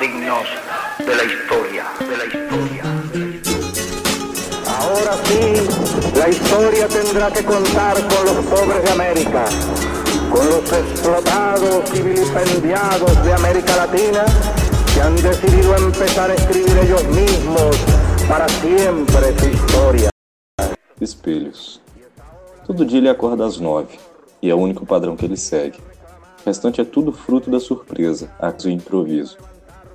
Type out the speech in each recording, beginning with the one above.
dignos de la historia, de la historia. Ahora sí, la historia tendrá que contar con los pobres de América, con los explotados y vilipendiados de América Latina que han decidido empezar a escribir ellos mismos para siempre su historia. Espelhos. Todo dia ele acorda às nove, e é o único padrão que ele segue. O restante é tudo fruto da surpresa, ato e improviso.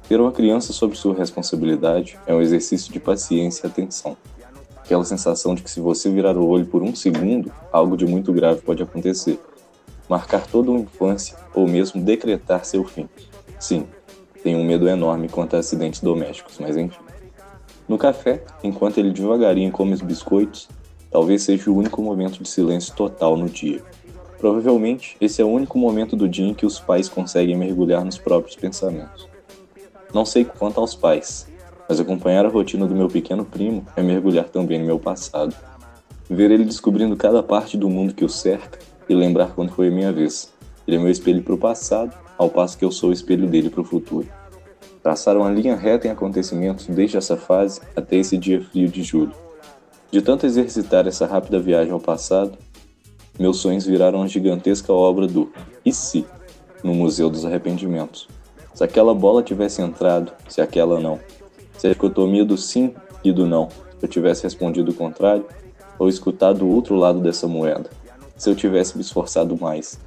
Ter uma criança sob sua responsabilidade é um exercício de paciência e atenção. Aquela sensação de que se você virar o olho por um segundo, algo de muito grave pode acontecer. Marcar toda uma infância ou mesmo decretar seu fim. Sim, tenho um medo enorme quanto a acidentes domésticos, mas enfim. No café, enquanto ele devagarinho come os biscoitos, talvez seja o único momento de silêncio total no dia. Provavelmente, esse é o único momento do dia em que os pais conseguem mergulhar nos próprios pensamentos. Não sei quanto aos pais, mas acompanhar a rotina do meu pequeno primo é mergulhar também no meu passado. Ver ele descobrindo cada parte do mundo que o cerca e lembrar quando foi a minha vez. Ele é meu espelho para o passado, ao passo que eu sou o espelho dele para o futuro. Traçaram uma linha reta em acontecimentos desde essa fase até esse dia frio de julho. De tanto exercitar essa rápida viagem ao passado, meus sonhos viraram uma gigantesca obra do e se no Museu dos Arrependimentos. Se aquela bola tivesse entrado, se aquela não. Se a dicotomia do sim e do não eu tivesse respondido o contrário, ou escutado o outro lado dessa moeda. Se eu tivesse me esforçado mais.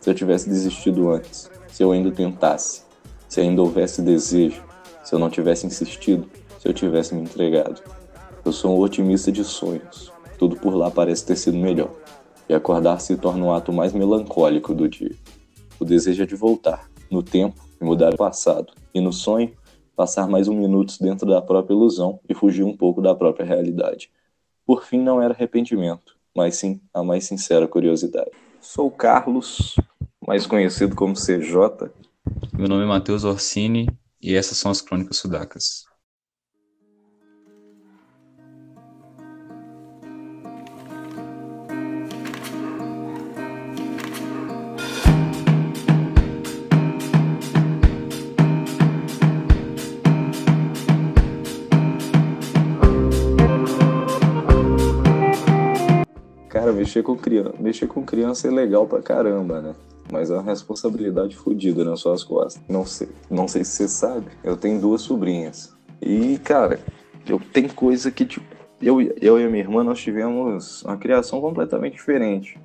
Se eu tivesse desistido antes. Se eu ainda tentasse. Se ainda houvesse desejo. Se eu não tivesse insistido. Se eu tivesse me entregado. Eu sou um otimista de sonhos. Tudo por lá parece ter sido melhor e acordar se torna o ato mais melancólico do dia. O desejo é de voltar, no tempo, e mudar o passado, e no sonho, passar mais um minuto dentro da própria ilusão e fugir um pouco da própria realidade. Por fim, não era arrependimento, mas sim a mais sincera curiosidade. Sou Carlos, mais conhecido como CJ. Meu nome é Matheus Orsini e essas são as Crônicas Sudacas. Mexer com criança, mexer com criança é legal pra caramba, né? Mas é uma responsabilidade fodida nas suas costas. Não sei, não sei se você sabe, eu tenho duas sobrinhas. E, cara, eu tenho coisa que, tipo, eu, eu e a minha irmã, nós tivemos uma criação completamente diferente.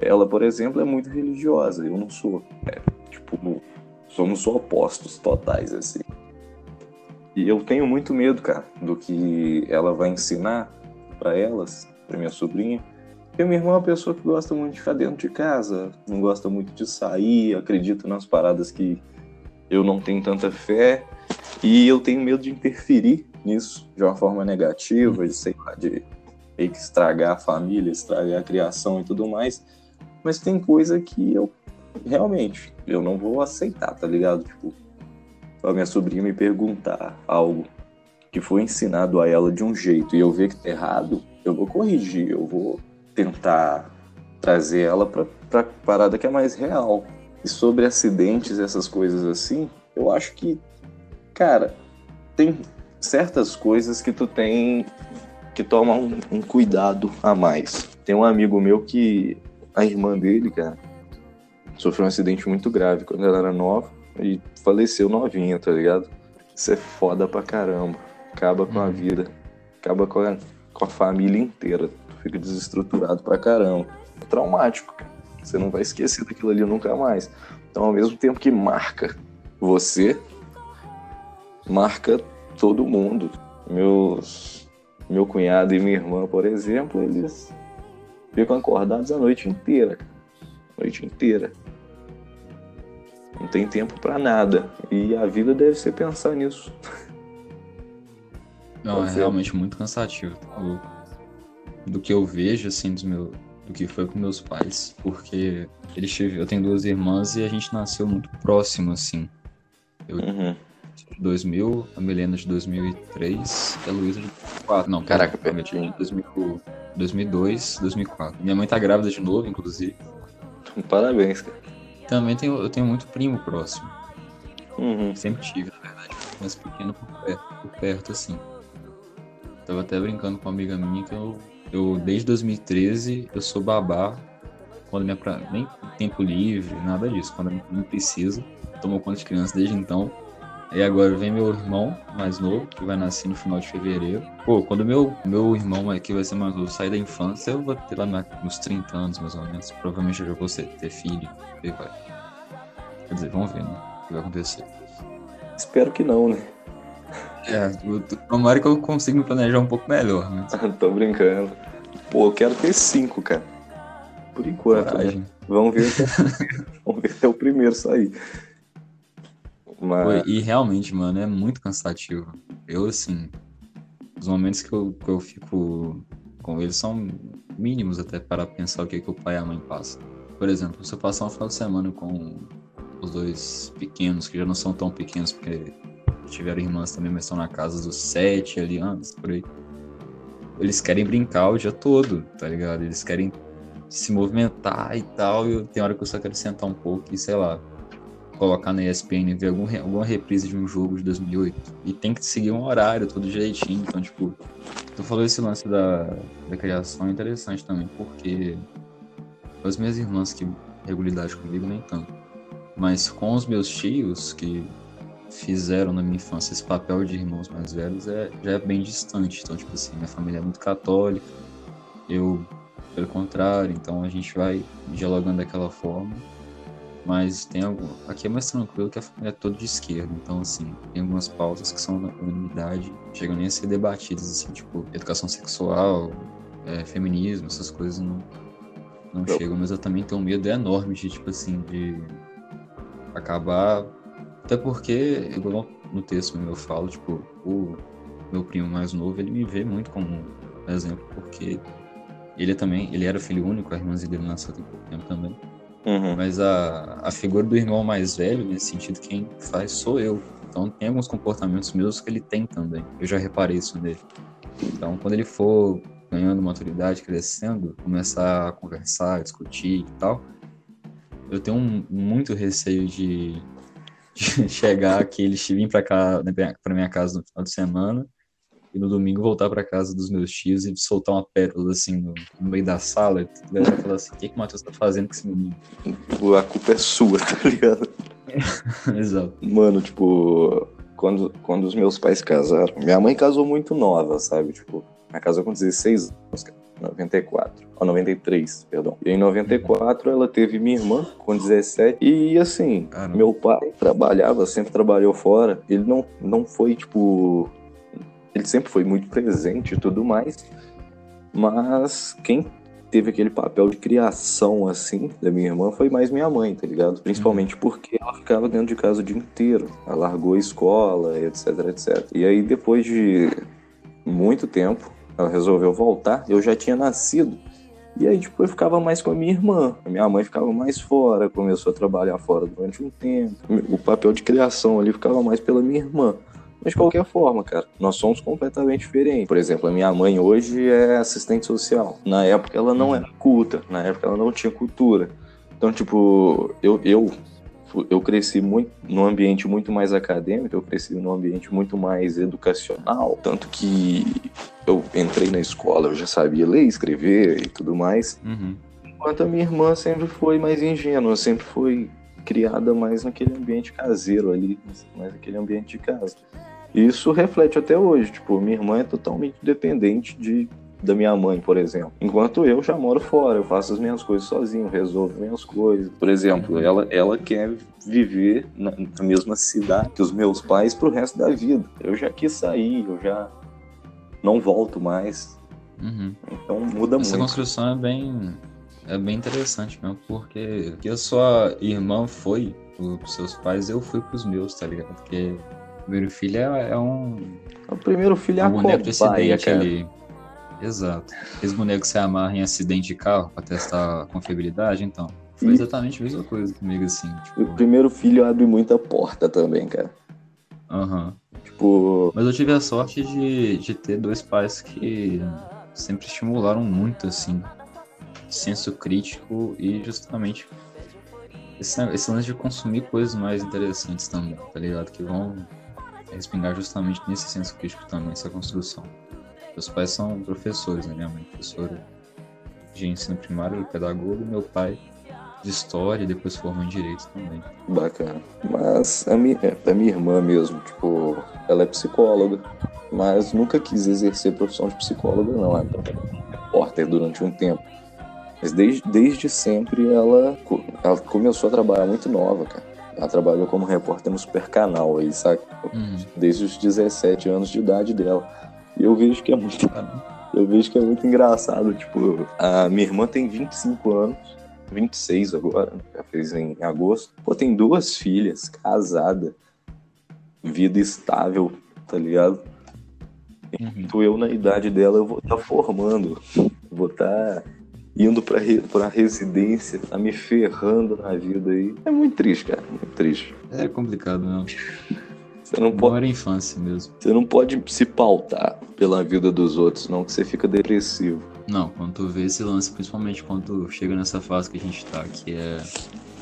Ela, por exemplo, é muito religiosa, eu não sou. É, tipo, somos opostos totais, assim. E eu tenho muito medo, cara, do que ela vai ensinar para elas, para minha sobrinha. Porque minha irmã é uma pessoa que gosta muito de ficar dentro de casa, não gosta muito de sair, acredita nas paradas que eu não tenho tanta fé. E eu tenho medo de interferir nisso de uma forma negativa, de, sei lá, de meio que estragar a família, estragar a criação e tudo mais. Mas tem coisa que eu realmente eu não vou aceitar, tá ligado? Tipo, a minha sobrinha me perguntar algo que foi ensinado a ela de um jeito e eu ver que tá errado, eu vou corrigir, eu vou tentar trazer ela pra, pra parada que é mais real. E sobre acidentes, essas coisas assim, eu acho que, cara, tem certas coisas que tu tem que tomar um, um cuidado a mais. Tem um amigo meu que a irmã dele, cara, sofreu um acidente muito grave quando ela era nova e faleceu novinha, tá ligado? Isso é foda pra caramba. Acaba com a Uhum. vida, acaba com a, com a família inteira. Fica desestruturado pra caramba. É traumático. Você não vai esquecer daquilo ali nunca mais. Então, ao mesmo tempo que marca você, marca todo mundo. Meus, meu cunhado e minha irmã, por exemplo, eles ficam acordados a noite inteira. cara. Noite inteira. Não tem tempo pra nada. E a vida deve ser pensar nisso. Não, é realmente muito cansativo. O- do que eu vejo, assim, dos meu, do que foi com meus pais, porque eles tive, eu tenho duas irmãs e a gente nasceu muito próximo, assim. Uhum. De 2000, a Milena de 2003 e a Luísa de 2004. Não, Caraca, de 2000, 2002, 2004. Minha mãe tá grávida de novo, inclusive. Parabéns, cara. Também tenho, eu tenho muito primo próximo. Uhum. Sempre tive, na verdade. mais pequeno por perto, por perto, assim. Tava até brincando com uma amiga minha que eu, eu desde 2013, eu sou babá quando minha pra... nem tempo livre, nada disso, quando não precisa. Tomo conta de criança desde então. E agora vem meu irmão mais novo, que vai nascer no final de fevereiro. Pô, quando meu, meu irmão aqui vai ser mais novo sair da infância, eu vou ter lá nos 30 anos, mais ou menos. Provavelmente eu já vou ter filho. E vai. Quer dizer, vamos ver, né? O que vai acontecer. Espero que não, né? É, tomara que eu consiga me planejar um pouco melhor, mas... Tô brincando. Pô, eu quero ter cinco, cara. Por enquanto, né? Vamos ver, vamos ver até o primeiro sair. Mas... E realmente, mano, é muito cansativo. Eu, assim, os momentos que eu, que eu fico com eles são mínimos até para pensar o que, que o pai e a mãe passam. Por exemplo, se eu passar um final de semana com os dois pequenos, que já não são tão pequenos, porque tiveram irmãs também, mas estão na casa dos sete ali anos, por aí. Eles querem brincar o dia todo, tá ligado? Eles querem se movimentar e tal, e tem hora que eu só quero sentar um pouco e, sei lá, colocar na ESPN e ver algum, alguma reprise de um jogo de 2008. E tem que seguir um horário, tudo direitinho. Então, tipo, tu falou esse lance da, da criação é interessante também, porque as minhas irmãs que regularidade comigo nem tanto. Mas com os meus tios que fizeram na minha infância esse papel de irmãos mais velhos é, já é bem distante. Então, tipo assim, minha família é muito católica, eu, pelo contrário, então a gente vai dialogando daquela forma mas tem algum. Aqui é mais tranquilo que a família é toda de esquerda, então, assim, tem algumas pautas que são na unanimidade, chegam nem a ser debatidas, assim, tipo, educação sexual, é, feminismo, essas coisas não, não chegam, mas eu também tenho um medo enorme de, tipo assim, de acabar. Até porque, igual no texto meu eu falo, tipo, o meu primo mais novo, ele me vê muito como exemplo, porque ele também, ele era filho único, a irmãzinha dele nasceu tem pouco tempo também. Uhum. Mas a, a figura do irmão mais velho, nesse sentido, quem faz sou eu. Então tem alguns comportamentos meus que ele tem também. Eu já reparei isso nele. Então quando ele for ganhando maturidade, crescendo, começar a conversar, discutir e tal, eu tenho um, muito receio de chegar aqui, ele vir para cá, para minha casa no final de semana e no domingo voltar para casa dos meus tios e soltar uma pérola assim no, no meio da sala. E galera falar assim: o que, que o Matheus tá fazendo com esse menino? A culpa é sua, tá ligado? Exato. Mano, tipo, quando, quando os meus pais casaram, minha mãe casou muito nova, sabe? Tipo, ela casou com 16 anos, 94, ou 93, perdão. E em 94 ela teve minha irmã com 17 e assim, Caramba. meu pai trabalhava, sempre trabalhou fora. Ele não, não foi tipo ele sempre foi muito presente e tudo mais, mas quem teve aquele papel de criação, assim, da minha irmã foi mais minha mãe, tá ligado? Principalmente uhum. porque ela ficava dentro de casa o dia inteiro. Ela largou a escola, etc, etc. E aí, depois de muito tempo, ela resolveu voltar. Eu já tinha nascido. E aí, tipo, eu ficava mais com a minha irmã. A minha mãe ficava mais fora, começou a trabalhar fora durante um tempo. O papel de criação ali ficava mais pela minha irmã. Mas de qualquer forma, cara, nós somos completamente diferentes. Por exemplo, a minha mãe hoje é assistente social. Na época ela não era culta, na época ela não tinha cultura. Então, tipo, eu, eu, eu cresci muito num ambiente muito mais acadêmico, eu cresci num ambiente muito mais educacional. Tanto que eu entrei na escola, eu já sabia ler, escrever e tudo mais. Uhum. Enquanto a minha irmã sempre foi mais ingênua, sempre foi criada mais naquele ambiente caseiro ali, mais naquele ambiente de casa. Isso reflete até hoje, tipo, minha irmã é totalmente dependente de da minha mãe, por exemplo. Enquanto eu já moro fora, eu faço as minhas coisas sozinho, resolvo minhas coisas. Por exemplo, ela, ela quer viver na, na mesma cidade que os meus pais pro resto da vida. Eu já quis sair, eu já não volto mais. Uhum. Então muda Essa muito. Essa construção é bem, é bem interessante mesmo, porque que a sua irmã foi pros seus pais, eu fui pros meus, tá ligado? Porque primeiro filho é, é um. O primeiro filho é um a acidente ali. Exato. Bonecos que você amarra em acidente de carro pra testar a confiabilidade, então. Foi exatamente a mesma coisa comigo, assim. Tipo... O primeiro filho abre muita porta também, cara. Aham. Uhum. Tipo. Mas eu tive a sorte de, de ter dois pais que sempre estimularam muito, assim, senso crítico e justamente esse, esse lance de consumir coisas mais interessantes também, tá ligado? Que vão respingar justamente nesse senso crítico também, essa construção. Meus pais são professores, né? Minha mãe é professora de ensino primário, pedagogo, meu pai de história e depois formou em direito também. Bacana. Mas a minha, a minha irmã mesmo, tipo, ela é psicóloga, mas nunca quis exercer profissão de psicóloga, não. Ela como repórter durante um tempo. Mas desde, desde sempre ela, ela começou a trabalhar muito nova, cara. Ela trabalhou como repórter no Super Canal aí, sabe? Uhum. Desde os 17 anos de idade dela. Eu vejo que é muito eu vejo que é muito engraçado. Tipo, a minha irmã tem 25 anos, 26 agora, né? já fez em agosto. Pô, tem duas filhas, casada, vida estável, tá ligado? Uhum. Tô eu na idade dela, eu vou estar formando, vou estar indo pra, re, pra residência, tá me ferrando na vida aí. É muito triste, cara, muito triste. É complicado, não. Você não pode, era a infância mesmo. você não pode se pautar pela vida dos outros, não, que você fica depressivo. Não, quando tu vê esse lance, principalmente quando chega nessa fase que a gente tá, que é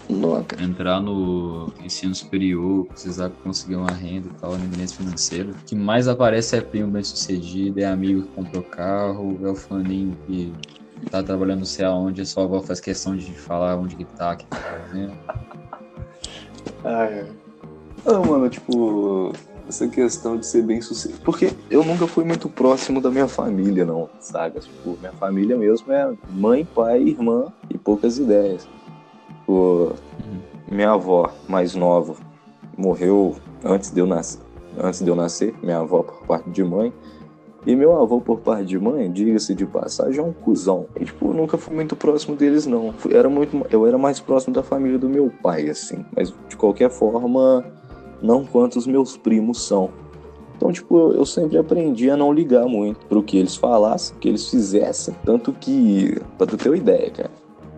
Não, entrar no ensino superior, precisar conseguir uma renda e tal, independência financeira. O que mais aparece é primo bem sucedido, é amigo que comprou carro, é o fulaninho que tá trabalhando não sei aonde, a sua avó faz questão de falar onde que tá, que tá fazendo. Ah, mano, tipo, essa questão de ser bem sucedido. Porque eu nunca fui muito próximo da minha família, não, sabe? Tipo, minha família mesmo é mãe, pai, irmã e poucas ideias. Tipo, minha avó mais nova morreu antes de eu nascer. Antes de eu nascer, minha avó por parte de mãe. E meu avô por parte de mãe, diga-se de passagem, é um cuzão. E, tipo, eu nunca fui muito próximo deles, não. Era muito, eu era mais próximo da família do meu pai, assim. Mas, de qualquer forma, não quanto os meus primos são. Então, tipo, eu- sempre aprendi a não ligar muito pro que eles falassem, que eles fizessem. Tanto que, pra tu ter uma ideia, cara,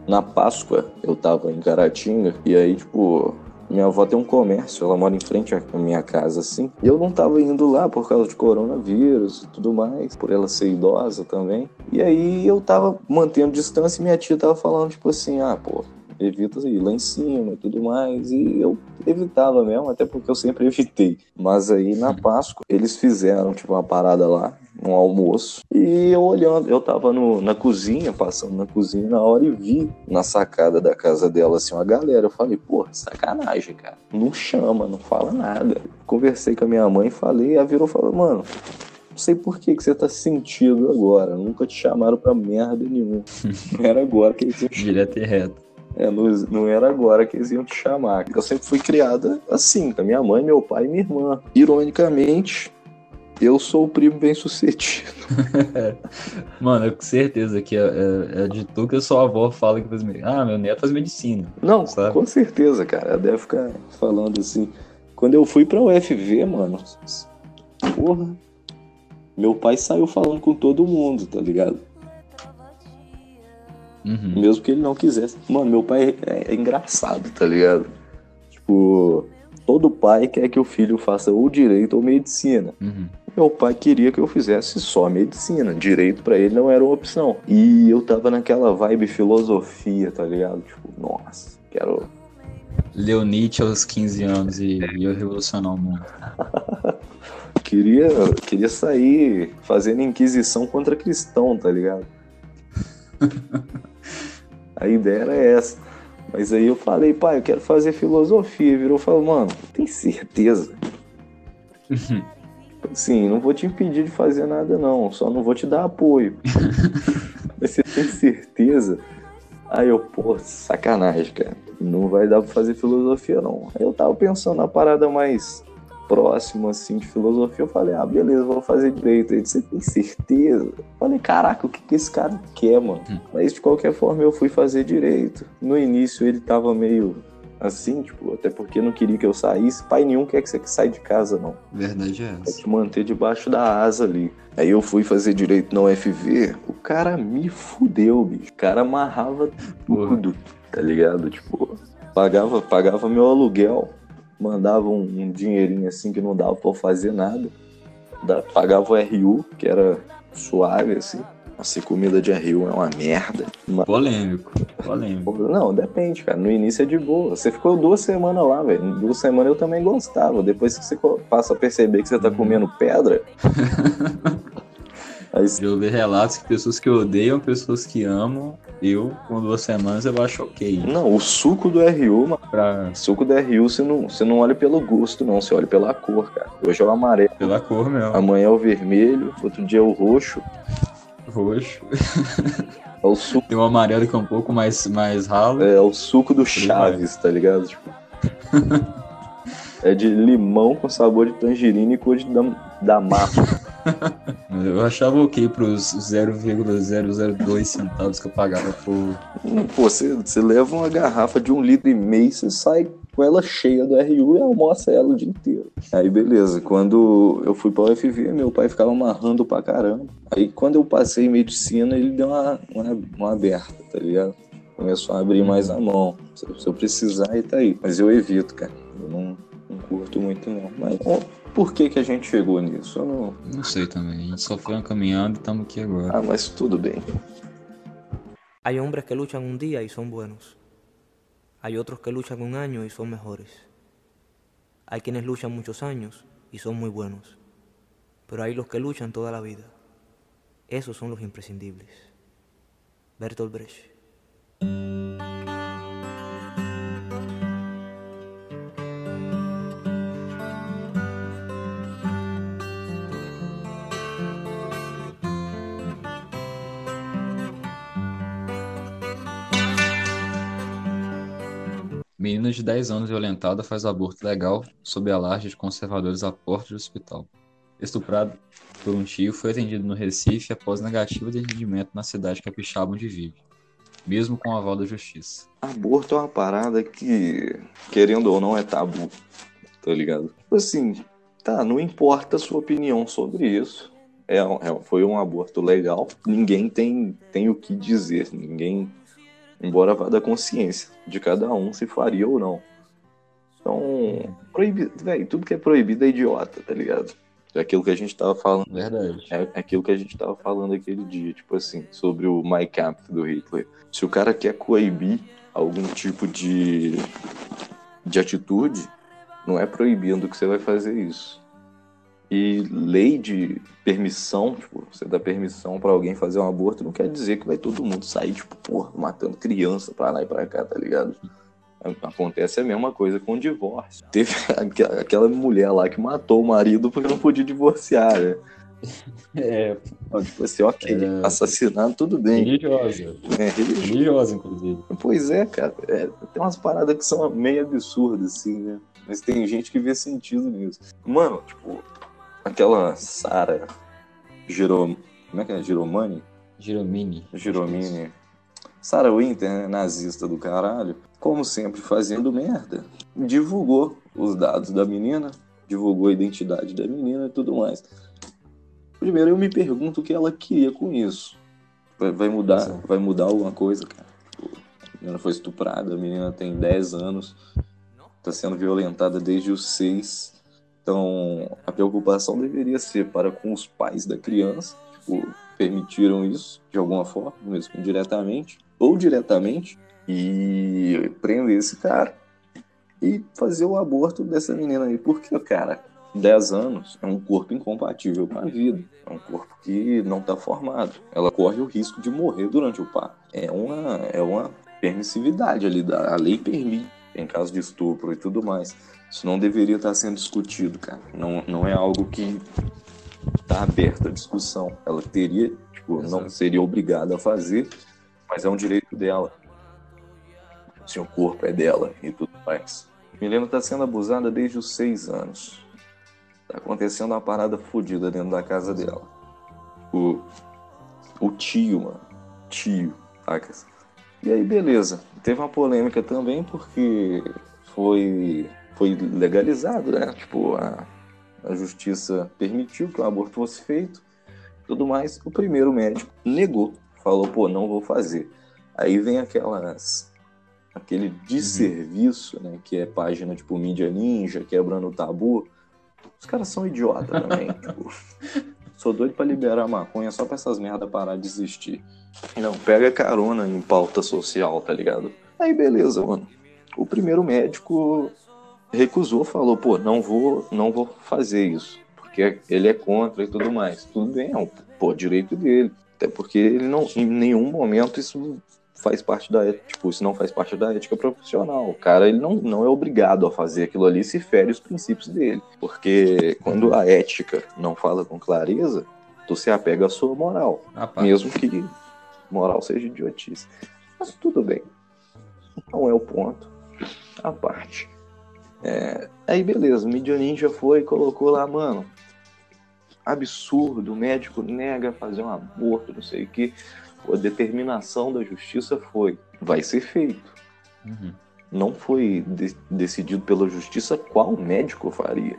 na Páscoa eu tava em Caratinga e aí, tipo, minha avó tem um comércio, ela mora em frente à minha casa, assim. E eu não tava indo lá por causa de coronavírus e tudo mais, por ela ser idosa também. E aí eu tava mantendo distância e minha tia tava falando, tipo assim, ah, pô, evita ir lá em cima e tudo mais. E eu evitava mesmo, até porque eu sempre evitei. Mas aí na Páscoa eles fizeram, tipo, uma parada lá, um almoço. E eu olhando, eu tava no, na cozinha, passando na cozinha na hora e vi na sacada da casa dela, assim, uma galera. Eu falei, porra, sacanagem, cara. Não chama, não fala nada. Conversei com a minha mãe e falei, ela virou e falou, mano. Não sei por que, que você tá sentindo agora. Nunca te chamaram pra merda nenhuma. Era agora que eles iam Direto e reto. É, não, não era agora que eles iam te chamar. Eu sempre fui criada assim, com a minha mãe, meu pai e minha irmã. Ironicamente, eu sou o primo bem sucedido. Mano, eu com certeza que é, é, é de tu que a sua avó fala que faz medicina. Ah, meu neto faz medicina. Não, Sabe? com certeza, cara. Ela deve ficar falando assim. Quando eu fui pra UFV, mano, porra, meu pai saiu falando com todo mundo, tá ligado? Uhum. Mesmo que ele não quisesse. Mano, meu pai é, é engraçado, tá ligado? Tipo, todo pai quer que o filho faça ou direito ou medicina. Uhum. Meu pai queria que eu fizesse só medicina. Direito pra ele não era uma opção. E eu tava naquela vibe filosofia, tá ligado? Tipo, nossa, quero. Leu Nietzsche aos 15 anos e ia revolucionar o mundo. Queria, queria sair fazendo inquisição contra cristão, tá ligado? A ideia era essa. Mas aí eu falei, pai, eu quero fazer filosofia. Virou e falou, mano, tem certeza? Sim, não vou te impedir de fazer nada, não. Só não vou te dar apoio. Mas você tem certeza? Aí eu, pô, sacanagem, cara. Não vai dar pra fazer filosofia, não. Aí eu tava pensando na parada mais próxima, assim, de filosofia. Eu falei, ah, beleza, vou fazer direito. Aí você tem certeza? Eu falei, caraca, o que, que esse cara quer, mano? Mas de qualquer forma eu fui fazer direito. No início ele tava meio assim, tipo, até porque não queria que eu saísse. Pai nenhum quer que você saia de casa, não. Verdade é É essa. te manter debaixo da asa ali. Aí eu fui fazer direito na UFV, o cara me fudeu, bicho. O cara amarrava Porra. tudo, tá ligado? Tipo, pagava, pagava meu aluguel, mandava um, um dinheirinho assim que não dava pra eu fazer nada. Da- pagava o RU, que era suave, assim. Nossa, comida de RU é uma merda. Mas- Polêmico. Polêmico. Não, depende, cara. No início é de boa. Você ficou duas semanas lá, velho. Duas semanas eu também gostava. Depois que você passa a perceber que você tá comendo pedra. você- Já ouvi relatos que pessoas que odeiam, pessoas que amam. Eu, com duas semanas, eu acho ok. Não, o suco do RU, mano. Pra, O suco do RU você não, você não olha pelo gosto, não. Você olha pela cor, cara. Hoje é o amarelo, pela cor mesmo. amanhã é o vermelho, outro dia é o roxo. Roxo. É o suco, Tem um amarelo que é um pouco mais, mais ralo. é o suco do Chaves, tá ligado? Tipo, é de limão com sabor de tangerina e cor de dam- damasco. Eu achava ok pros 0,002 centavos que eu pagava por. Pô, você, você leva uma garrafa de um litro e meio, você sai com ela cheia do RU e almoça ela o dia inteiro. Aí beleza, quando eu fui pra UFV, meu pai ficava amarrando pra caramba. Aí quando eu passei em medicina, ele deu uma, uma, uma aberta, tá ligado? Começou a abrir mais a mão. Se, se eu precisar, ele tá aí. Mas eu evito, cara. Eu não, não curto muito, não. Mas por que que a gente chegou nisso? Eu não... Não sei também. A gente só foi caminhando e estamos aqui agora. Ah, mas tudo bem. Hay hombres que luchan un día y son buenos. Hay otros que luchan un año y son mejores. Hay quienes luchan muchos años y son muy buenos. Pero hay los que luchan toda la vida. Esos son los imprescindibles. Bertolt Brecht. Menina de 10 anos violentada faz aborto legal sob a laje de conservadores à porta do hospital. Estuprado por um tio, foi atendido no Recife após negativa de atendimento na cidade capixaba onde vive, mesmo com aval da justiça. Aborto é uma parada que, querendo ou não, é tabu. Tá ligado? Assim, tá, não importa a sua opinião sobre isso. É, é- foi um aborto legal. Ninguém tem, tem o que dizer. Ninguém, embora vá da consciência de cada um se faria ou não. Então, proibido, velho, tudo que é proibido é idiota, tá ligado? É aquilo que a gente tava falando. Verdade. É aquilo que a gente tava falando aquele dia, tipo assim, sobre o My Camp do Hitler. Se o cara quer coibir algum tipo de, de atitude, não é proibindo que você vai fazer isso. E lei de permissão, tipo, você dá permissão pra alguém fazer um aborto, não quer dizer que vai todo mundo sair, tipo, porra, matando criança pra lá e pra cá, tá ligado? Acontece a mesma coisa com o divórcio. Teve aquela- mulher lá que matou o marido porque não podia divorciar, né? É, Então, tipo assim, ok, É. assassinato, tudo bem. religiosa. É, religioso. Religiosa, inclusive. Pois é, cara. é, tem umas paradas que são meio absurdas, assim, né? Mas tem gente que vê sentido nisso. Mano, tipo, aquela Sara Girom... Como é que é? Giromani? Giromini. Giromini. Sarah Winter, né? nazista do caralho, como sempre fazendo merda, divulgou os dados da menina, divulgou a identidade da menina e tudo mais. Primeiro eu me pergunto o que ela queria com isso. Vai, mudar, vai mudar alguma coisa, cara? A menina foi estuprada, a menina tem 10 anos, tá sendo violentada desde os 6. Então, a preocupação deveria ser para com os pais da criança, tipo, permitiram isso de alguma forma, mesmo indiretamente ou diretamente, e prender esse cara e fazer o aborto dessa menina aí. Porque, cara, 10 anos é um corpo incompatível com a vida. É um corpo que não está formado. Ela corre o risco de morrer durante o parto. É uma, é uma permissividade ali. A lei permite em caso de estupro e tudo mais. Isso não deveria estar sendo discutido, cara. Não, não é algo que está aberto à discussão. Ela teria, tipo, não Exato. seria obrigada a fazer, mas é um direito dela. Se o corpo é dela e tudo mais. Milena está sendo abusada desde os seis anos. Tá acontecendo uma parada fodida dentro da casa dela. O, o tio, mano. Tio, sacas? E aí, beleza. Teve uma polêmica também porque foi, foi legalizado, né? Tipo, a, a justiça permitiu que o aborto fosse feito tudo mais. O primeiro médico negou. Falou, pô, não vou fazer. Aí vem aquelas aquele desserviço, né? Que é página tipo mídia ninja, quebrando o tabu. Os caras são idiota também. tipo, Sou doido pra liberar a maconha só pra essas merdas parar de existir. Não, pega carona em pauta social, tá ligado? Aí beleza, mano. O primeiro médico recusou, falou, pô, não vou, não vou fazer isso, porque ele é contra e tudo mais. Tudo bem, é um pô, direito dele. Até porque ele não, em nenhum momento isso faz parte da ética, tipo, isso não faz parte da ética profissional. O cara ele não, não é obrigado a fazer aquilo ali se fere os princípios dele. Porque quando a ética não fala com clareza, tu se apega à sua moral. Rapaz. Mesmo que moral seja idiotice. Mas tudo bem. Não é o ponto. A parte. É, aí beleza, o Mídia Ninja foi e colocou lá, mano. Absurdo, o médico nega fazer um aborto, não sei o que. A determinação da justiça foi, vai ser feito. Uhum. Não foi de- decidido pela justiça qual médico faria.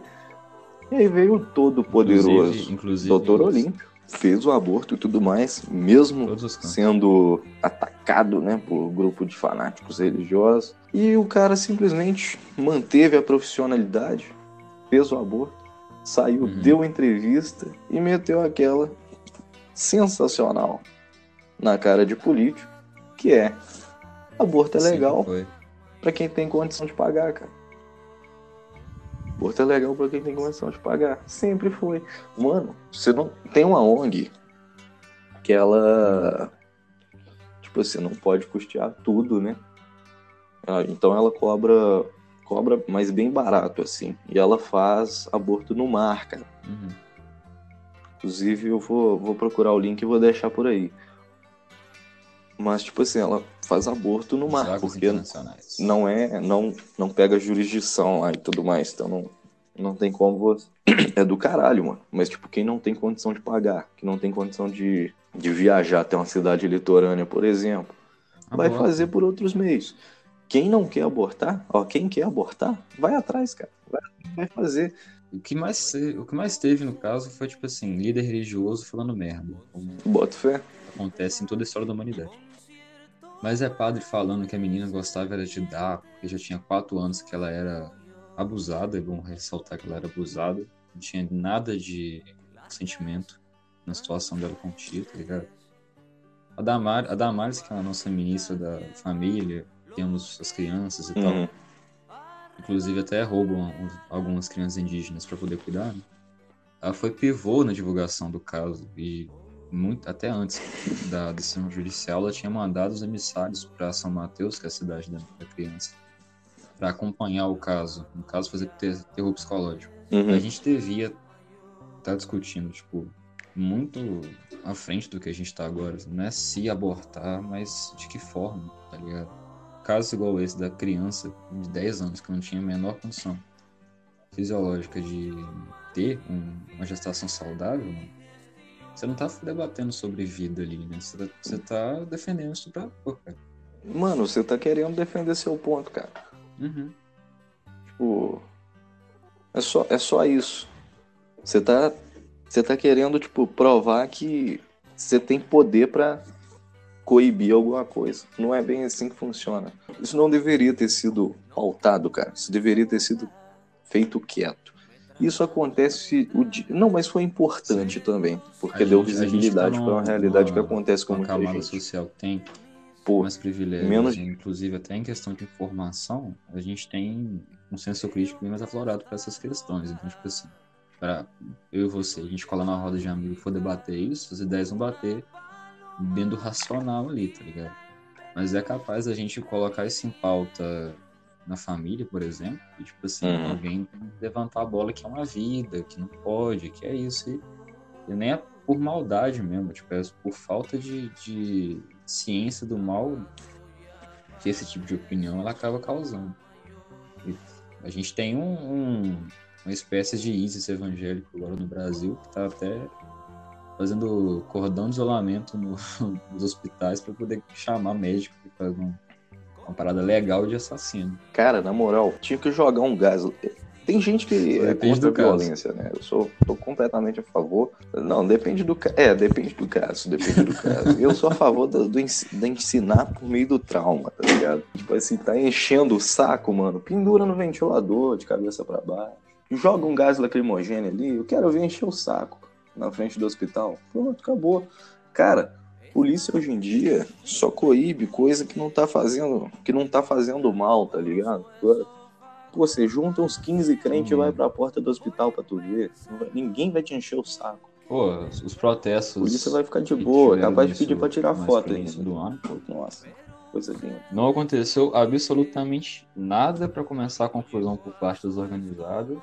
E aí veio o todo poderoso Inclusive, inclusive Doutor Olímpio. Fez o aborto e tudo mais, mesmo sendo atacado né, por grupo de fanáticos religiosos. E o cara simplesmente manteve a profissionalidade, fez o aborto, saiu, Uhum. deu entrevista e meteu aquela sensacional na cara de político, que é aborto é legal pra quem tem condição de pagar, cara. Aborto é legal pra quem tem condição de pagar. Sempre foi. Mano, você não. Tem uma ONG que ela. Tipo assim, não pode custear tudo, né? Ah, Então ela cobra. Cobra, mas bem barato, assim. E ela faz aborto no mar, cara. Uhum. Inclusive, eu vou, vou procurar o link e vou deixar por aí. Mas, tipo assim, ela faz aborto no mar, águas porque não é não não pega jurisdição lá e tudo mais então não não tem como você é do caralho mano mas tipo quem não tem condição de pagar que não tem condição de, de viajar até uma cidade litorânea por exemplo vai Aborta. fazer por outros meios quem não quer abortar ó quem quer abortar vai atrás cara vai, vai fazer O que, mais, o que mais teve no caso foi, tipo assim, líder religioso falando merda. Como bota fé acontece em toda a história da humanidade. Mas é padre falando que a menina gostava era de dar, porque já tinha quatro anos que ela era abusada, é bom ressaltar que ela era abusada. Não tinha nada de sentimento na situação dela com o tio, tá ligado? A, Damar, a Damares, que é a nossa ministra da família, temos as crianças e tal. Uhum. Inclusive até roubam algumas crianças indígenas para poder cuidar. Né? Ela foi pivô na divulgação do caso e muito até antes da decisão judicial ela tinha mandado os emissários para São Mateus, que é a cidade da, da criança, para acompanhar o caso, no caso fazer ter- terror psicológico. Uhum. A gente devia estar discutindo, tipo, muito à frente do que a gente tá agora. Não é se abortar, mas de que forma, tá ligado? Caso igual esse da criança de 10 anos que não tinha a menor condição fisiológica de ter um- uma gestação saudável, mano, você não tá debatendo sobre vida ali, né? Você tá, você tá defendendo o estuprador, cara. mano você tá querendo defender seu ponto cara Uhum. Tipo, é só, é só isso. Você tá, você tá querendo, tipo, provar que você tem poder pra coibir alguma coisa. Não é bem assim que funciona. Isso não deveria ter sido pautado, cara. Isso deveria ter sido feito quieto. Isso acontece o dia... Não, mas foi importante também, porque A deu gente- visibilidade tá para uma realidade que acontece com muita camada gente. social que tem Pô, mais privilégios, menos- inclusive até em questão de informação, a gente tem um senso crítico bem mais aflorado para essas questões. Então, tipo assim, para eu e você, a gente colar na roda de amigo e for debater isso, as ideias vão bater dentro do racional ali, tá ligado? Mas é capaz a gente colocar isso em pauta na família, por exemplo, e tipo assim, Uhum. alguém levantar a bola que é uma vida, que não pode, que é isso, e, e nem é por maldade mesmo, tipo, é por falta de, de ciência do mal que esse tipo de opinião ela acaba causando. E a gente tem um, um- uma espécie de ISIS evangélico agora no Brasil que tá até fazendo cordão de isolamento no- nos hospitais para poder chamar médico que faz um- uma parada legal de assassino. Cara, na moral, tinha que jogar um gás. Tem gente que é contra a do caso. violência, né? Eu sou tô completamente a favor. Não, depende do caso. É, depende do caso, depende do caso. Eu sou a favor do, do ensinar por meio do trauma, tá ligado? Tipo assim, tá enchendo o saco, mano. Pendura no ventilador, de cabeça pra baixo. Joga um gás lacrimogêneo ali. Eu quero ver encher o saco. na frente do hospital. Pronto, acabou. Cara, polícia hoje em dia só coíbe coisa que não tá fazendo, que não tá fazendo mal, tá ligado? Agora, pô, você junta uns 15 crentes e Uhum. vai pra porta do hospital pra tu ver. Ninguém vai te encher o saco. Pô, os protestos. A polícia vai ficar de boa, capaz de pedir pra tirar foto ainda. do ano. Pô, Nossa, coisa linda. Não aconteceu absolutamente nada para começar a confusão por parte dos organizados.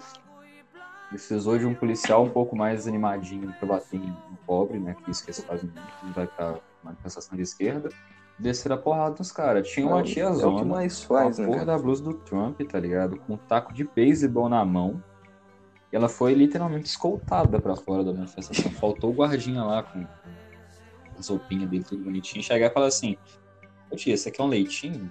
Precisou de um policial um pouco mais animadinho para bater em em pobre, né? Que isso que eles fazem muito, vai pra manifestação de esquerda. Descer a porrada dos caras. Tinha uma É tia é zona mais a faz, né, porra da blusa do Trump, tá ligado? Com um taco de beisebol na mão. E ela foi literalmente escoltada pra fora da manifestação. Faltou o guardinha lá com as roupinhas dele, tudo bonitinho. Chegar e falar assim: Ô tia, esse aqui é um leitinho?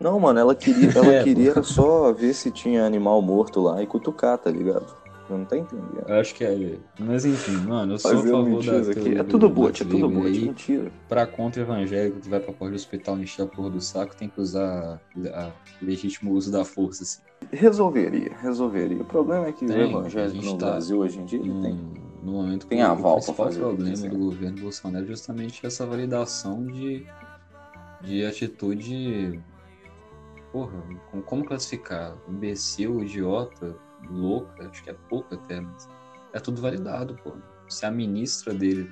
Não, mano, ela queria, ela É, queria só ver se tinha animal morto lá e cutucar, tá ligado? Não tá entendendo. Eu acho que é. Mas enfim, mano, eu sou a Fazendo favor da aqui. É do tudo bote, é tudo bote, aí. mentira. Pra contra evangélico, tu vai pra porta do hospital encher a porra do saco, tem que usar a legítimo uso da força, assim. Resolveria, resolveria. O problema é que Tem, o a evangélico no tá Brasil hoje em dia ele No, tem. no momento tem que o aval pra principal fazer o que problema quiser. do governo Bolsonaro é justamente essa validação de, de atitude. Porra, como classificar? Imbecil, idiota, louca, acho que é pouco até, mas é tudo validado, pô. Se a ministra dele.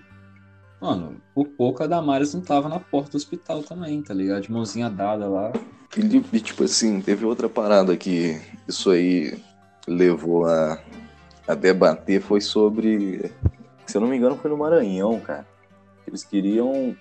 Mano, por pouco a Damares não tava na porta do hospital também, tá ligado? De mãozinha dada lá. Ele, e, tipo assim, teve outra parada que isso aí levou a, a debater, foi sobre. Se eu não me engano, foi no Maranhão, cara. Eles queriam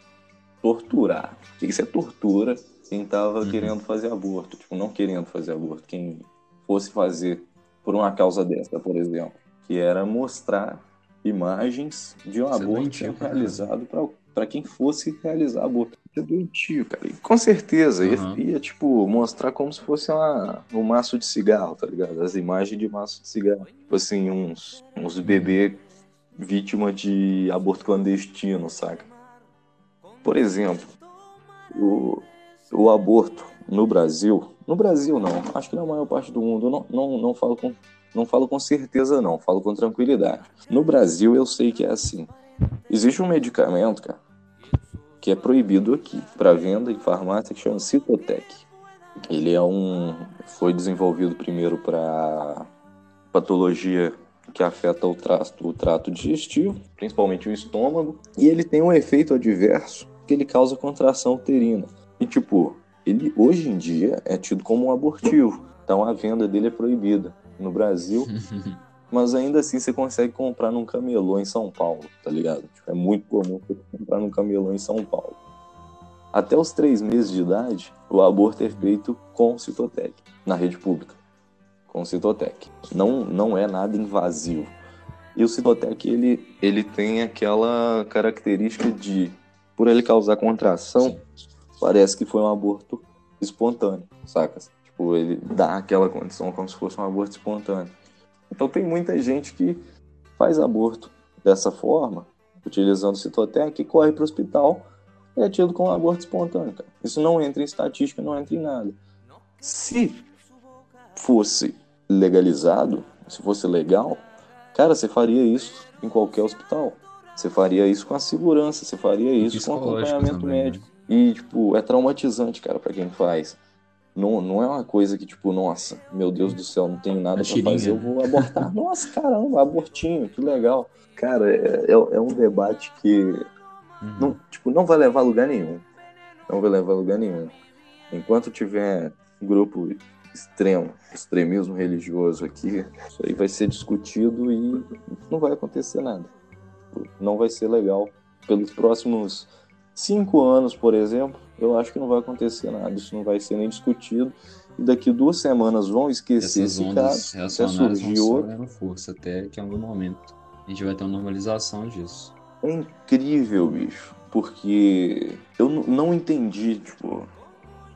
torturar. Isso é tortura quem tava Uhum. querendo fazer aborto. Tipo, não querendo fazer aborto. Quem fosse fazer por uma causa dessa, por exemplo. Que era mostrar imagens de um é aborto realizado pra quem fosse realizar aborto. É doentio, cara. E com certeza, Uhum. ia, tipo, mostrar como se fosse uma, um maço de cigarro, tá ligado? As imagens de maço de cigarro. Tipo assim, uns, uns bebês vítima de aborto clandestino, saca? Por exemplo, o, o aborto no Brasil, no Brasil não, acho que na maior parte do mundo, não, não, não, falo com, não falo com certeza não, falo com tranquilidade. No Brasil eu sei que é assim. Existe um medicamento, cara, que é proibido aqui para venda em farmácia que chama Citotec. Ele é um foi desenvolvido primeiro para patologia que afeta o trato, o trato digestivo, principalmente o estômago, e ele tem um efeito adverso que ele causa contração uterina. E tipo, ele hoje em dia é tido como um abortivo, então a venda dele é proibida no Brasil, mas ainda assim você consegue comprar num camelô em São Paulo, tá ligado? Tipo, é muito comum você comprar num camelô em São Paulo. Até os três meses de idade, o aborto é feito com Citotec, na rede pública, com Citotec. Não, não é nada invasivo. E o Citotec, ele, ele tem aquela característica de, por ele causar contração, parece que foi um aborto espontâneo, saca? Tipo, ele dá aquela condição como se fosse um aborto espontâneo. Então tem muita gente que faz aborto dessa forma, utilizando Citotec, e corre para o hospital e é tido como aborto espontâneo. Cara. Isso não entra em estatística, não entra em nada. Se fosse legalizado, se fosse legal, cara, você faria isso em qualquer hospital. Você faria isso com a segurança, você faria isso com acompanhamento também, né? E, tipo, é traumatizante, cara, para quem faz. Não, não é uma coisa que, tipo, nossa, meu Deus do céu, não tenho nada É pra tirinha, fazer, eu vou abortar. nossa, caramba, abortinho, que legal. Cara, é, é, é um debate que Uhum. não, tipo, não vai levar a lugar nenhum. Não vai levar a lugar nenhum. Enquanto tiver grupo extremo, extremismo religioso aqui, isso aí vai ser discutido e não vai acontecer nada. Não vai ser legal. Pelos próximos cinco anos, por exemplo, eu acho que não vai acontecer nada. Isso não vai ser nem discutido. E daqui duas semanas vão esquecer Essas esse caso. Até surgir outro. força, até que em algum momento a gente vai ter uma normalização disso. É incrível, bicho. Porque eu não entendi, tipo.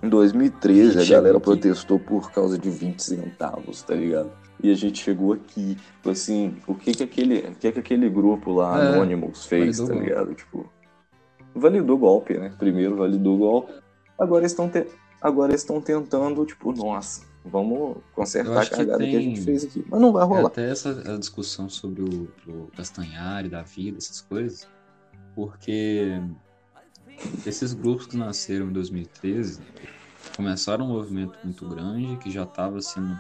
Em 2013 a Chegou galera aqui. protestou por causa de 20 centavos, tá ligado? E a gente chegou aqui, tipo assim, o que que aquele, o que que aquele grupo lá, É, Anonymous, fez, tá ligado? Tipo, validou o golpe, né? Primeiro validou o golpe. Agora estão te... agora estão tentando, tipo, nossa, Vamos consertar a acho que cagada que, a tem- gente fez aqui. Mas não vai É rolar. até essa a discussão sobre o, o Castanhari da vida, essas coisas, porque esses grupos que nasceram em 2013 começaram um movimento muito grande que já estava sendo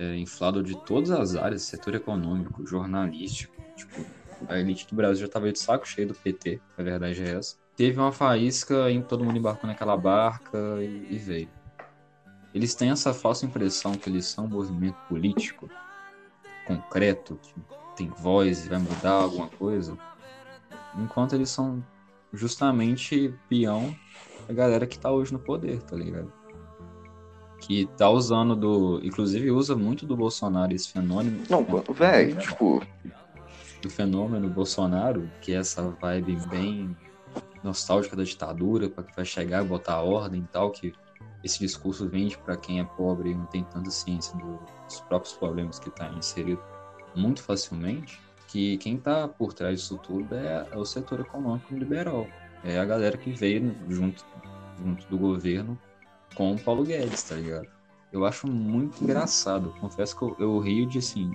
é, inflado de todas as áreas, setor econômico, jornalístico, tipo, a elite do Brasil já estava de saco cheio do PT, a verdade é essa. Teve uma faísca e todo mundo embarcou naquela barca e, e veio. Eles têm essa falsa impressão que eles são um movimento político concreto, que tem voz e vai mudar alguma coisa, enquanto eles são justamente peão da galera que tá hoje no poder, tá ligado? Que tá usando do. Inclusive usa muito do Bolsonaro esse fenômeno. Não, velho, tipo, Do fenômeno Bolsonaro, que é essa vibe bem nostálgica da ditadura, para que vai chegar e botar ordem e tal, que esse discurso vende para quem é pobre e não tem tanta ciência do- dos próprios problemas que está inserido muito facilmente, que quem está por trás disso tudo é, é o setor econômico liberal. É a galera que veio junto, junto do governo com o Paulo Guedes, tá ligado? Eu acho muito engraçado. Confesso que eu, eu rio de assim.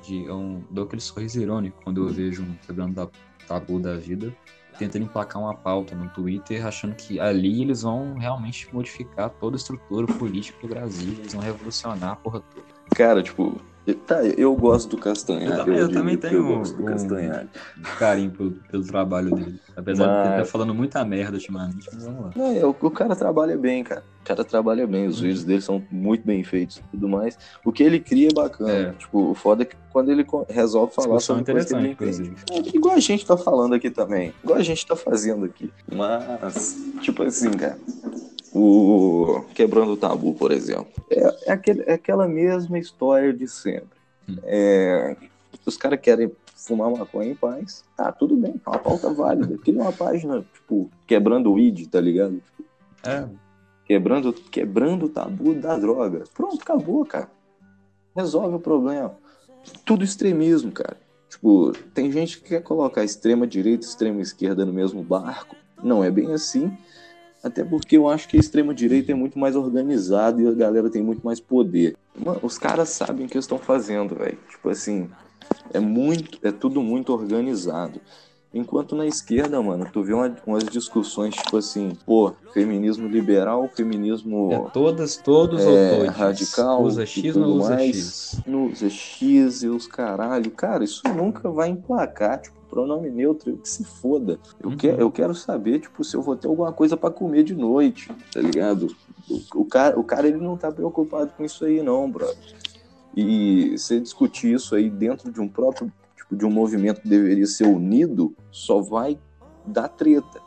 De, eu dou aquele sorriso irônico quando eu vejo um quebrando da tabu da vida tentando emplacar uma pauta no Twitter, achando que ali eles vão realmente modificar toda a estrutura política do Brasil, eles vão revolucionar a porra toda. cara, tipo, tá, eu gosto do Castanhari. Eu também- eu admito também tenho eu gosto do um- Castanhari. Carinho pelo, pelo trabalho dele. Apesar de ele Mas- estar falando muita merda ultimamente, mas vamos lá. Não, é, o, o cara trabalha bem, cara. O cara trabalha bem, Uhum. os vídeos dele são muito bem feitos e tudo mais. O que ele cria é bacana. É. Tipo, o foda é que quando ele resolve falar Discussão sobre coisa que ele entende. É, igual a gente tá falando aqui também. Igual a gente tá fazendo aqui. Mas, tipo assim, cara. O Quebrando o Tabu, por exemplo. É, é, aquele- é aquela mesma história de sempre. Hum. É, os caras querem fumar maconha em paz. Tá, tudo bem. É uma pauta válida. Cria uma página, tipo, quebrando o id, tá ligado? É, quebrando, quebrando o tabu da droga. Pronto, acabou, cara. Resolve o problema. Tudo extremismo, cara. Tipo, tem gente que quer colocar extrema direita e extrema esquerda no mesmo barco. Não é bem assim. Até porque eu acho que a extrema direita é muito mais organizada e a galera tem muito mais poder. Mano, os caras sabem o que estão fazendo, velho. Tipo assim, é muito, é tudo muito organizado. Enquanto na esquerda, mano, tu vê uma- umas discussões tipo assim, pô, feminismo liberal, feminismo é todas, todos É, ou todos. radical Usa X ou usa mais. X. no usa X e os caralho. Cara, isso nunca vai emplacar, tipo, pronome neutro, que se foda. Eu, Uhum. que, eu quero saber, tipo, se eu vou ter alguma coisa pra comer de noite, tá ligado? O, o cara, o cara, ele não tá preocupado com isso aí, não, brother. E você discutir isso aí dentro de um próprio, tipo, de um movimento que deveria ser unido, só vai dar treta.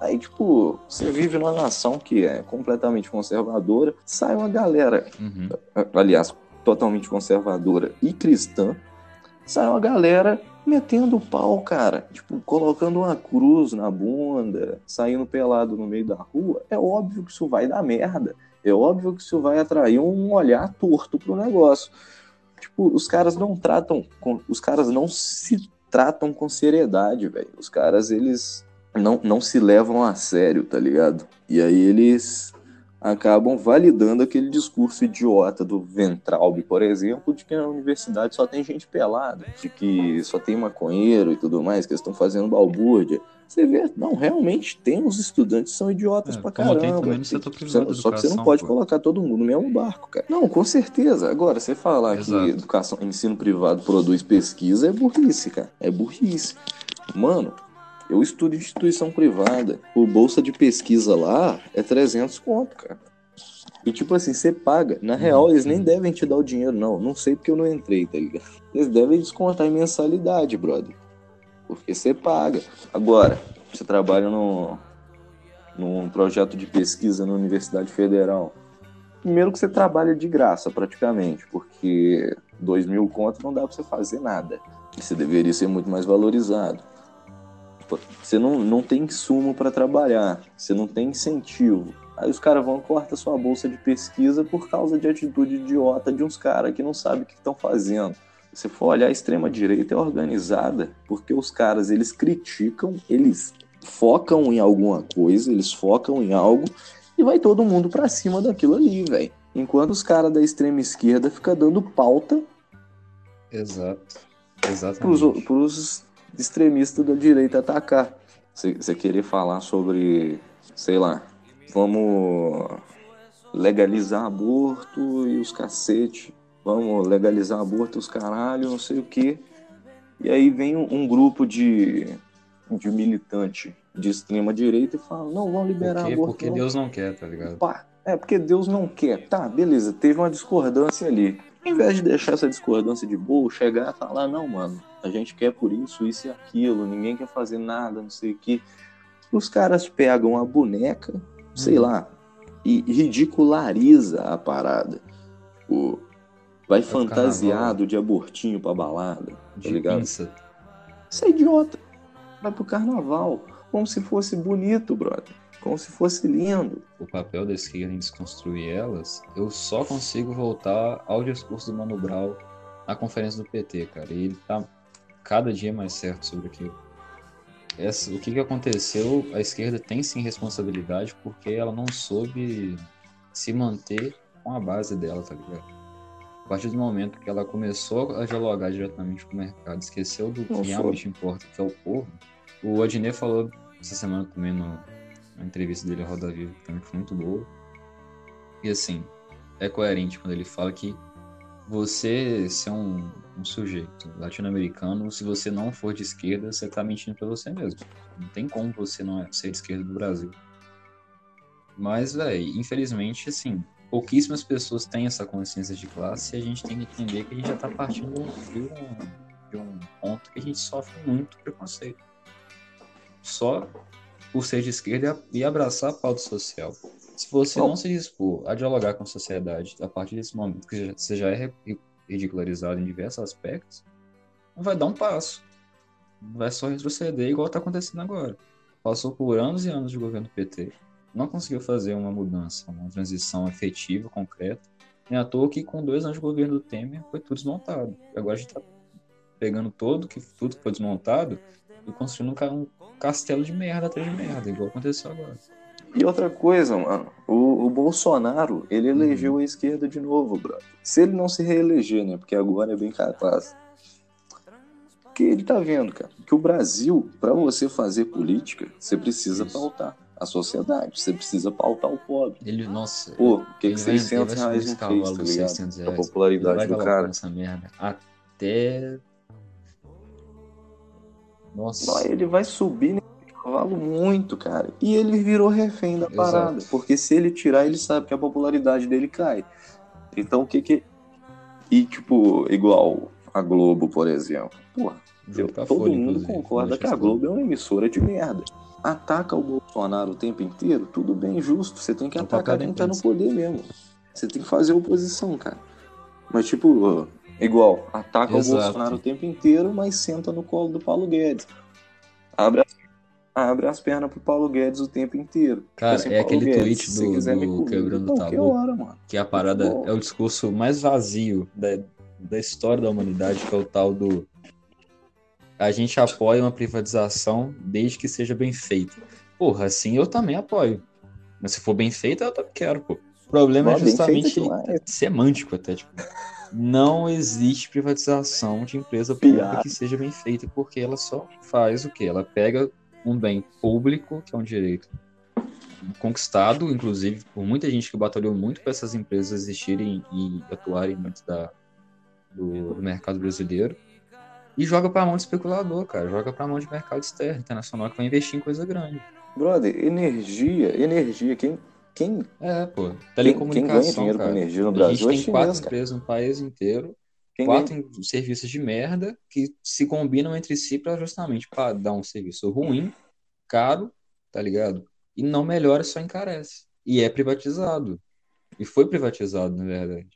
Aí, tipo, você vive numa nação que é completamente conservadora, sai uma galera Uhum. aliás, totalmente conservadora e cristã, sai uma galera metendo o pau, cara. Tipo, colocando uma cruz na bunda, saindo pelado no meio da rua. É óbvio que isso vai dar merda. É óbvio que isso vai atrair um olhar torto pro negócio. Tipo, os caras não tratam. Com, os caras não se tratam com seriedade, velho. Os caras, eles não, não se levam a sério, tá ligado? E aí eles acabam validando aquele discurso idiota do Ventralbe, por exemplo, de que na universidade só tem gente pelada, de que só tem maconheiro e tudo mais, que eles estão fazendo balbúrdia. Você vê, não, realmente tem uns estudantes que são idiotas É, pra como tem caramba. também no setor privado Só que você não pode pô. colocar todo mundo no mesmo barco, cara. Não, com certeza. Agora, você falar Exato. que educação, ensino privado produz pesquisa é burrice, cara. É burrice. Mano, eu estudo em instituição privada. O bolsa de pesquisa lá é 300 conto, cara. E tipo assim, você paga. Na real, eles nem devem te dar o dinheiro, não. Não sei porque eu não entrei, tá ligado? Eles devem descontar em mensalidade, brother. Porque você paga. Agora, você trabalha no, num projeto de pesquisa na Universidade Federal. Primeiro que você trabalha de graça, praticamente, porque dois mil contos não dá pra você fazer nada. Você deveria ser muito mais valorizado. Você não, não tem insumo para trabalhar, você não tem incentivo. Aí os caras vão cortam sua bolsa de pesquisa por causa de atitude idiota de uns caras que não sabem o que estão fazendo. Se for olhar, a extrema-direita é organizada porque os caras, eles criticam, eles focam em alguma coisa, eles focam em algo e vai todo mundo pra cima daquilo ali, velho. enquanto os caras da extrema esquerda ficam dando pauta Exato. pros, Exatamente. pros extremistas da direita atacar. Você querer falar sobre, sei lá, vamos legalizar aborto e os cacete, vamos legalizar aborto e os caralho, não sei o quê. E aí vem um, um grupo de, de militante de extrema direita e fala, não, vamos liberar Por quê? aborto. Porque não. Deus não quer, tá ligado? Pá, é porque Deus não quer. Tá, beleza, teve uma discordância ali. Em vez de deixar essa discordância de boa, chegar e falar, não, mano, a gente quer por isso, isso e aquilo, ninguém quer fazer nada, não sei o que. Os caras pegam a boneca, sei Uhum. lá, e ridiculariza a parada. Tipo, vai fantasiado de abortinho pra balada, tá De ligado? pinça. Isso é idiota. Vai pro carnaval, como se fosse bonito, brother. Como se fosse lindo. o papel da esquerda em desconstruir elas, eu só consigo voltar ao discurso do Mano Brown na conferência do PT, cara. E ele tá cada dia mais certo sobre aquilo. Essa, o que, que aconteceu? A esquerda tem sim responsabilidade porque ela não soube se manter com a base dela, tá ligado? A partir do momento que ela começou a dialogar diretamente com o mercado, esqueceu do que realmente importa, que é o povo. O Adnet falou essa semana também no, na entrevista dele à Roda Viva, também foi muito boa. E assim, é coerente quando ele fala que você ser um, um sujeito latino-americano, se você não for de esquerda, você tá mentindo pra você mesmo. Não tem como você não é- ser de esquerda do Brasil. Mas, velho, infelizmente, assim, pouquíssimas pessoas têm essa consciência de classe e a gente tem que entender que a gente já tá partindo de um, de um ponto que a gente sofre muito preconceito. Só por ser de esquerda e abraçar a pauta social. Se você Bom. não se dispor a dialogar com a sociedade a partir desse momento que você já é ri- ridicularizado em diversos aspectos, não vai dar um passo. Vai só retroceder igual está acontecendo agora. Passou por anos e anos de governo PT, não conseguiu fazer uma mudança, uma transição efetiva, concreta. Nem à toa que com dois anos de governo do Temer foi tudo desmontado. Agora a gente está pegando todo que tudo foi desmontado e construindo um ca- castelo de merda atrás de merda, igual aconteceu agora. E outra coisa, mano, o, o Bolsonaro, ele Uhum. elegeu a esquerda de novo, brother. Se ele não se reeleger, né? Porque agora é bem capaz. Porque ele tá vendo, cara, que o Brasil, pra você fazer política, você precisa Isso. pautar a sociedade, você precisa pautar o pobre. Ele, nossa, Pô, o que, que vai- 600 ele vai reais não fez, tá ligado? 600 A popularidade do cara. essa merda até. Nossa. Ele vai subir nesse cavalo muito, cara. E ele virou refém da Exato. parada. Porque se ele tirar, ele sabe que a popularidade dele cai. Então o que que. E tipo, igual a Globo, por exemplo. Porra, Jogo pra todo folha, mundo concorda que a Globo é uma emissora de merda. Ataca o Bolsonaro o tempo inteiro, tudo bem, justo. Você tem que o papel atacar quem tá no poder mesmo. Você tem que fazer oposição, cara. Mas, tipo, igual, ataca Exato. o Bolsonaro o tempo inteiro, mas senta no colo do Paulo Guedes. Abre, as- abre as pernas pro Paulo Guedes o tempo inteiro. Cara, Tipo é Paulo aquele Guedes, tweet do- do Quebrando o Tabu. hora, mano. Que a parada Bom. é o discurso mais vazio da, da história da humanidade, que é o tal do. A gente apoia uma privatização desde que seja bem feita. Porra, assim eu também apoio. Mas se for bem feita, eu também quero, pô. O problema é justamente semântico até, tipo. Não existe privatização de empresa pública Piada. que seja bem feita, porque ela só faz o quê? Ela pega um bem público, que é um direito conquistado, inclusive, por muita gente que batalhou muito para essas empresas existirem e atuarem dentro da, do, do mercado brasileiro, e joga para a mão de especulador, cara. Joga para a mão de mercado externo, internacional, que vai investir em coisa grande. Brother, energia, energia. Quem, quem, É, pô. quem, quem ganha Telecomunicação, dinheiro cara. com energia no A Brasil gente é tem quatro cara. empresas no país inteiro, Quem ganha quatro em- serviços de merda que se combinam entre si para justamente para dar um serviço ruim, caro, tá ligado? E não melhora, só encarece. E é privatizado. E foi privatizado, na verdade.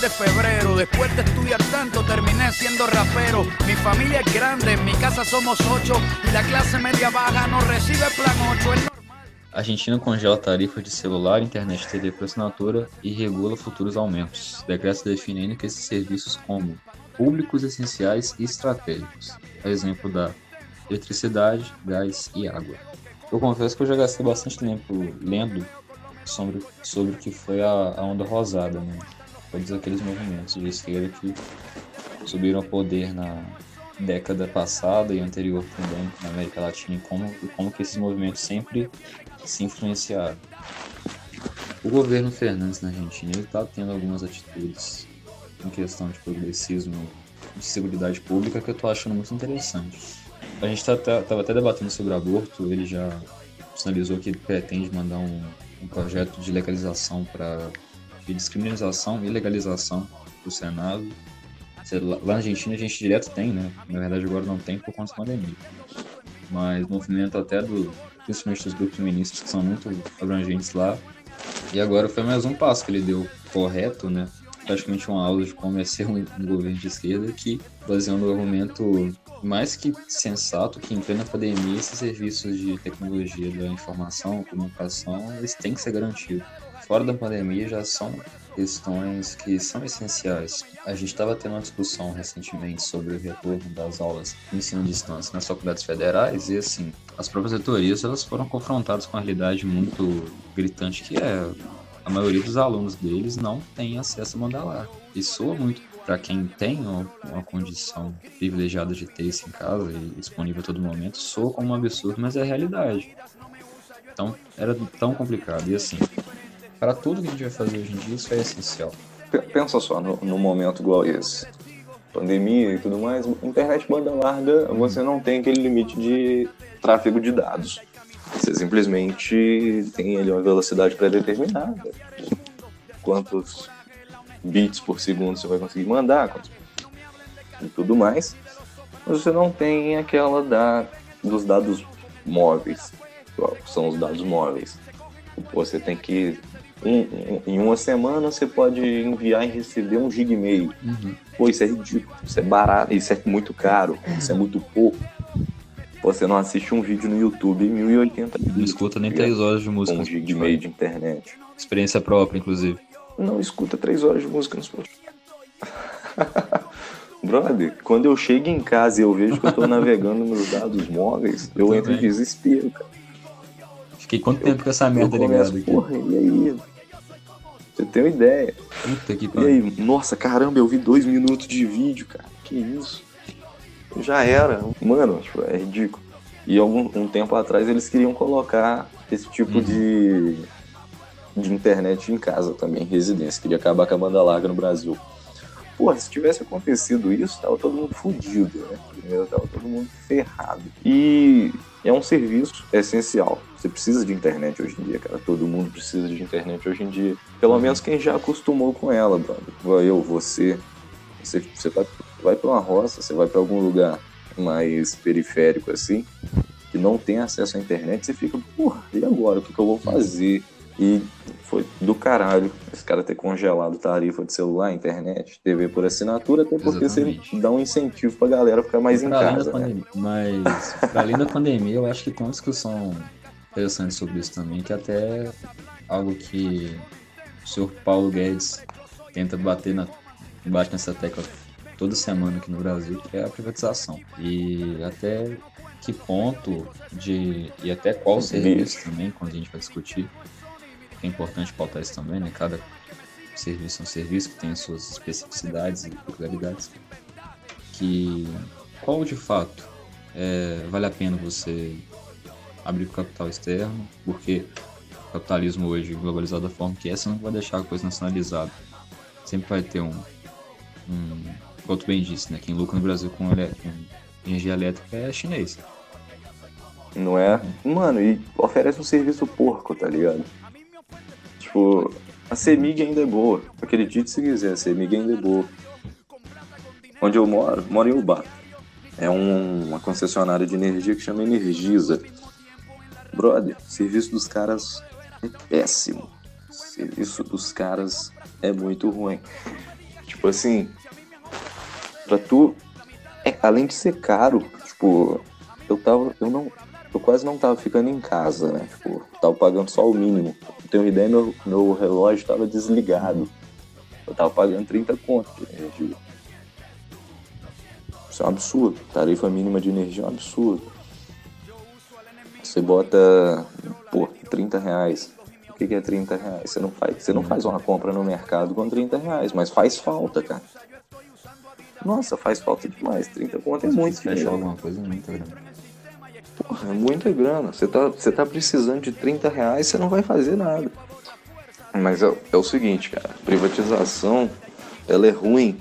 De febrero. Después de estudiar tanto, terminé siendo rapero. Mi familia es grande, en mi casa somos ocho. Y la clase media baja no recibe plan 8. El Argentina congela tarifas de celular, internet TV por assinatura e regula futuros aumentos. Decreto definindo que esses serviços como públicos essenciais e estratégicos, exemplo da eletricidade, gás e água. Eu confesso que eu já gastei bastante tempo lendo sobre, sobre o que foi a, a onda rosada, né? Todos aqueles movimentos de esquerda que subiram ao poder na década passada e anterior também na América Latina e como, e como que esses movimentos sempre se influenciaram. O governo Fernandes na Argentina está tendo algumas atitudes em questão de progressismo de seguridade pública que eu estou achando muito interessante. A gente estava tá, até debatendo sobre aborto, ele já sinalizou que pretende mandar um, um projeto de legalização para de descriminalização e legalização para o Senado. Lá na Argentina a gente direto tem, né? Na verdade agora não tem por conta da pandemia. Mas movimento até do, principalmente dos grupos feministas que são muito abrangentes lá. E agora foi mais um passo que ele deu correto, né? Praticamente uma aula de como é ser um, um governo de esquerda que, baseando o argumento mais que sensato, que em plena pandemia esses serviços de tecnologia da informação, comunicação, eles têm que ser garantidos. Fora da pandemia já são questões que são essenciais. A gente estava tendo uma discussão recentemente sobre o retorno das aulas de ensino à distância nas faculdades federais e assim, as próprias reitorias elas foram confrontadas com uma realidade muito gritante que é a maioria dos alunos deles não tem acesso a mandalar. E soa muito para quem tem uma, condição privilegiada de ter isso em casa e disponível a todo momento, soa como um absurdo, mas é a realidade. Então, era tão complicado. E assim, para tudo que a gente vai fazer hoje em dia, isso é essencial. Pensa só, no, no momento igual esse, pandemia e tudo mais, internet banda larga, você não tem aquele limite de tráfego de dados. Você simplesmente tem ali uma velocidade pré-determinada. Quantos bits por segundo você vai conseguir mandar, quantos... e tudo mais. Mas você não tem aquela da, dos dados móveis. São os dados móveis. Você tem que em, em, uma semana você pode enviar e receber um gig e meio. Uhum. Pô, isso é ridículo, isso é barato, isso é muito caro, isso é muito pouco. Você não assiste um vídeo no YouTube em 1080 Não escuta nem 3 horas de música. Um gig e meio de internet. Experiência própria, inclusive. Não escuta 3 horas de música no Spotify. Brother, quando eu chego em casa e eu vejo que eu tô navegando nos dados móveis, eu, eu entro em desespero, cara. Fiquei quanto tempo com essa merda ligada aqui? Porra, e aí? Você tem uma ideia. Puta que pariu. E aí, nossa, caramba, eu vi dois minutos de vídeo, cara. Que isso? Já era. Mano, tipo, é ridículo. E algum um tempo atrás eles queriam colocar esse tipo uhum. de, de internet em casa também, residência. Queria acabar com a banda larga no Brasil. Pô, se tivesse acontecido isso, tava todo mundo fudido, né? Primeiro tava todo mundo ferrado. E é um serviço essencial. Você precisa de internet hoje em dia, cara. Todo mundo precisa de internet hoje em dia. Pelo uhum. menos quem já acostumou com ela, brother. Eu, você. Você, você vai, vai para uma roça, você vai para algum lugar mais periférico assim, que não tem acesso à internet, você fica, porra, e agora? O que, que eu vou fazer? E foi do caralho esse cara ter congelado tarifa de celular, internet, TV por assinatura, até porque Exatamente. você dá um incentivo pra galera ficar mais em casa. Né? Mas, pra além da pandemia, eu acho que tem uma discussão interessante sobre isso também, que até algo que o senhor Paulo Guedes tenta bater na, bate nessa tecla toda semana aqui no Brasil, que é a privatização. E até que ponto de. e até qual serviço também, quando a gente vai discutir, é importante pautar isso também, né? Cada serviço é um serviço que tem as suas especificidades e peculiaridades. Que qual de fato é, vale a pena você abrir o capital externo, porque o capitalismo hoje globalizado da forma que é, você não vai deixar a coisa nacionalizada. Sempre vai ter um, um tu bem disse, né? Quem lucra no Brasil com, com energia elétrica é chinês. Não é? Mano, e oferece um serviço porco, tá ligado? Tipo, a CEMIG ainda é boa. Acredite se quiser, a CEMIG ainda é boa. Onde eu moro, moro em Ubá. É um, uma concessionária de energia que chama Energisa. Brother, o serviço dos caras é péssimo. O serviço dos caras é muito ruim. Tipo assim, pra tu, é, além de ser caro, tipo, eu tava, eu não, eu quase não tava ficando em casa, né? Tipo, tava pagando só o mínimo. Ter uma ideia, meu, meu relógio tava desligado. Eu tava pagando 30 conto de energia. Isso é um absurdo. Tarifa mínima de energia é um absurdo. Você bota, pô, 30 reais. O que, que é 30 reais? Você não, faz, você não faz uma compra no mercado com 30 reais, mas faz falta, cara. Nossa, faz falta demais. 30 conto é muito Fecha dinheiro. alguma coisa muito grande. Porra, é muita grana. Você tá, você tá precisando de 30 reais, você não vai fazer nada. Mas é, é o seguinte, cara. Privatização, ela é ruim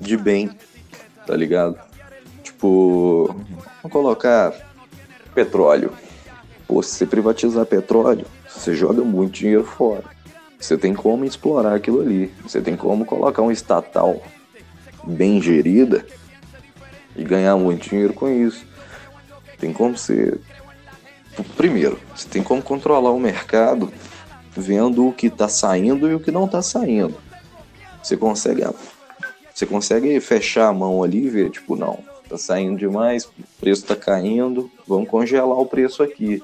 de bem, tá ligado? Tipo, vamos colocar petróleo. Pô, se você privatizar petróleo, você joga muito dinheiro fora. Você tem como explorar aquilo ali. Você tem como colocar um estatal bem gerida e ganhar muito dinheiro com isso. Tem como você. Primeiro, você tem como controlar o mercado vendo o que está saindo e o que não está saindo. Você consegue, você consegue fechar a mão ali e ver, tipo, não, tá saindo demais, o preço tá caindo, vamos congelar o preço aqui.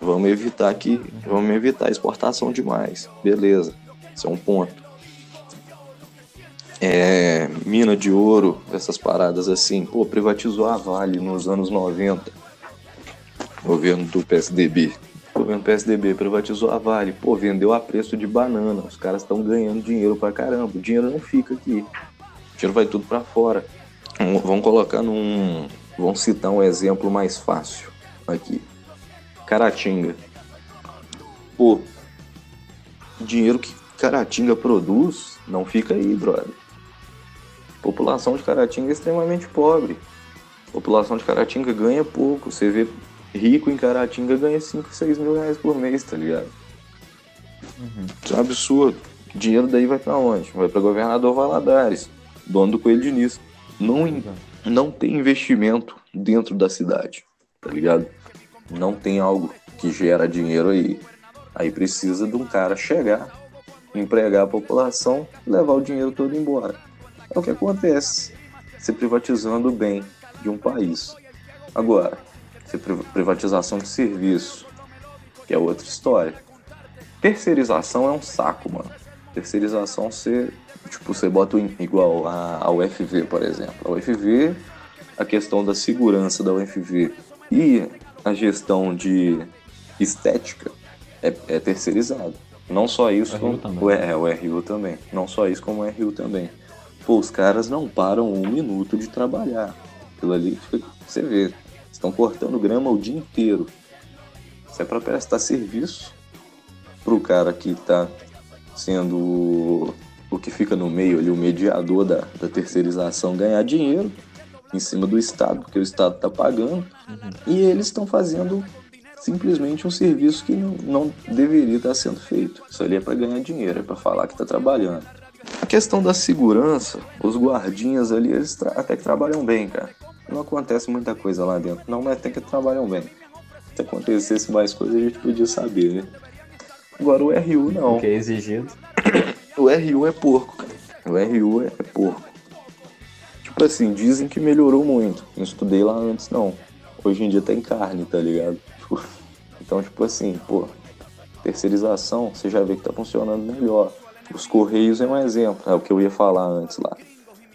Vamos evitar aqui, vamos evitar exportação demais. Beleza, esse é um ponto. É, mina de ouro, essas paradas assim, pô, privatizou a Vale nos anos 90. Governo do PSDB. Governo PSDB privatizou a Vale, pô, vendeu a preço de banana. Os caras estão ganhando dinheiro pra caramba. O dinheiro não fica aqui. O dinheiro vai tudo pra fora. Vamos colocar num. Vamos citar um exemplo mais fácil aqui. Caratinga. Pô, dinheiro que Caratinga produz não fica aí, brother. População de Caratinga é extremamente pobre. População de Caratinga ganha pouco. Você vê rico em Caratinga ganha 5, 6 mil reais por mês, tá ligado? Isso é um absurdo. O dinheiro daí vai pra onde? Vai pra governador Valadares, dono do Coelho Diniz. Não, in- não tem investimento dentro da cidade, tá ligado? Não tem algo que gera dinheiro aí. Aí precisa de um cara chegar, empregar a população, levar o dinheiro todo embora. É o que acontece. Você privatizando o bem de um país. Agora, pri- privatização de serviço, que é outra história. Terceirização é um saco, mano. Terceirização você, tipo, você bota igual a, a UFV, por exemplo. A UFV, a questão da segurança da UFV e a gestão de estética é, é terceirizado. Não só isso, O como o, é, o RU também. Não só isso, como o RU também. Pô, os caras não param um minuto de trabalhar. Aquilo ali, você vê, estão cortando grama o dia inteiro. Isso é para prestar serviço pro cara que tá sendo o- o que fica no meio ali, o mediador da, da terceirização, ganhar dinheiro em cima do Estado, porque o Estado tá pagando, e eles estão fazendo simplesmente um serviço que não, não deveria estar sendo feito. Isso ali é para ganhar dinheiro, é para falar que tá trabalhando. A questão da segurança, os guardinhas ali, eles até que trabalham bem, cara. Não acontece muita coisa lá dentro, não, mas até que trabalham bem. Se acontecesse mais coisa, a gente podia saber, né? Agora o RU não. O que é exigido. O RU é porco, cara. O RU é, é porco. Tipo assim, dizem que melhorou muito. Não estudei lá antes, não. Hoje em dia tem carne, tá ligado? Tipo, Então, tipo assim, pô, terceirização, você já vê que tá funcionando melhor. Os Correios é um exemplo, é o que eu ia falar antes lá.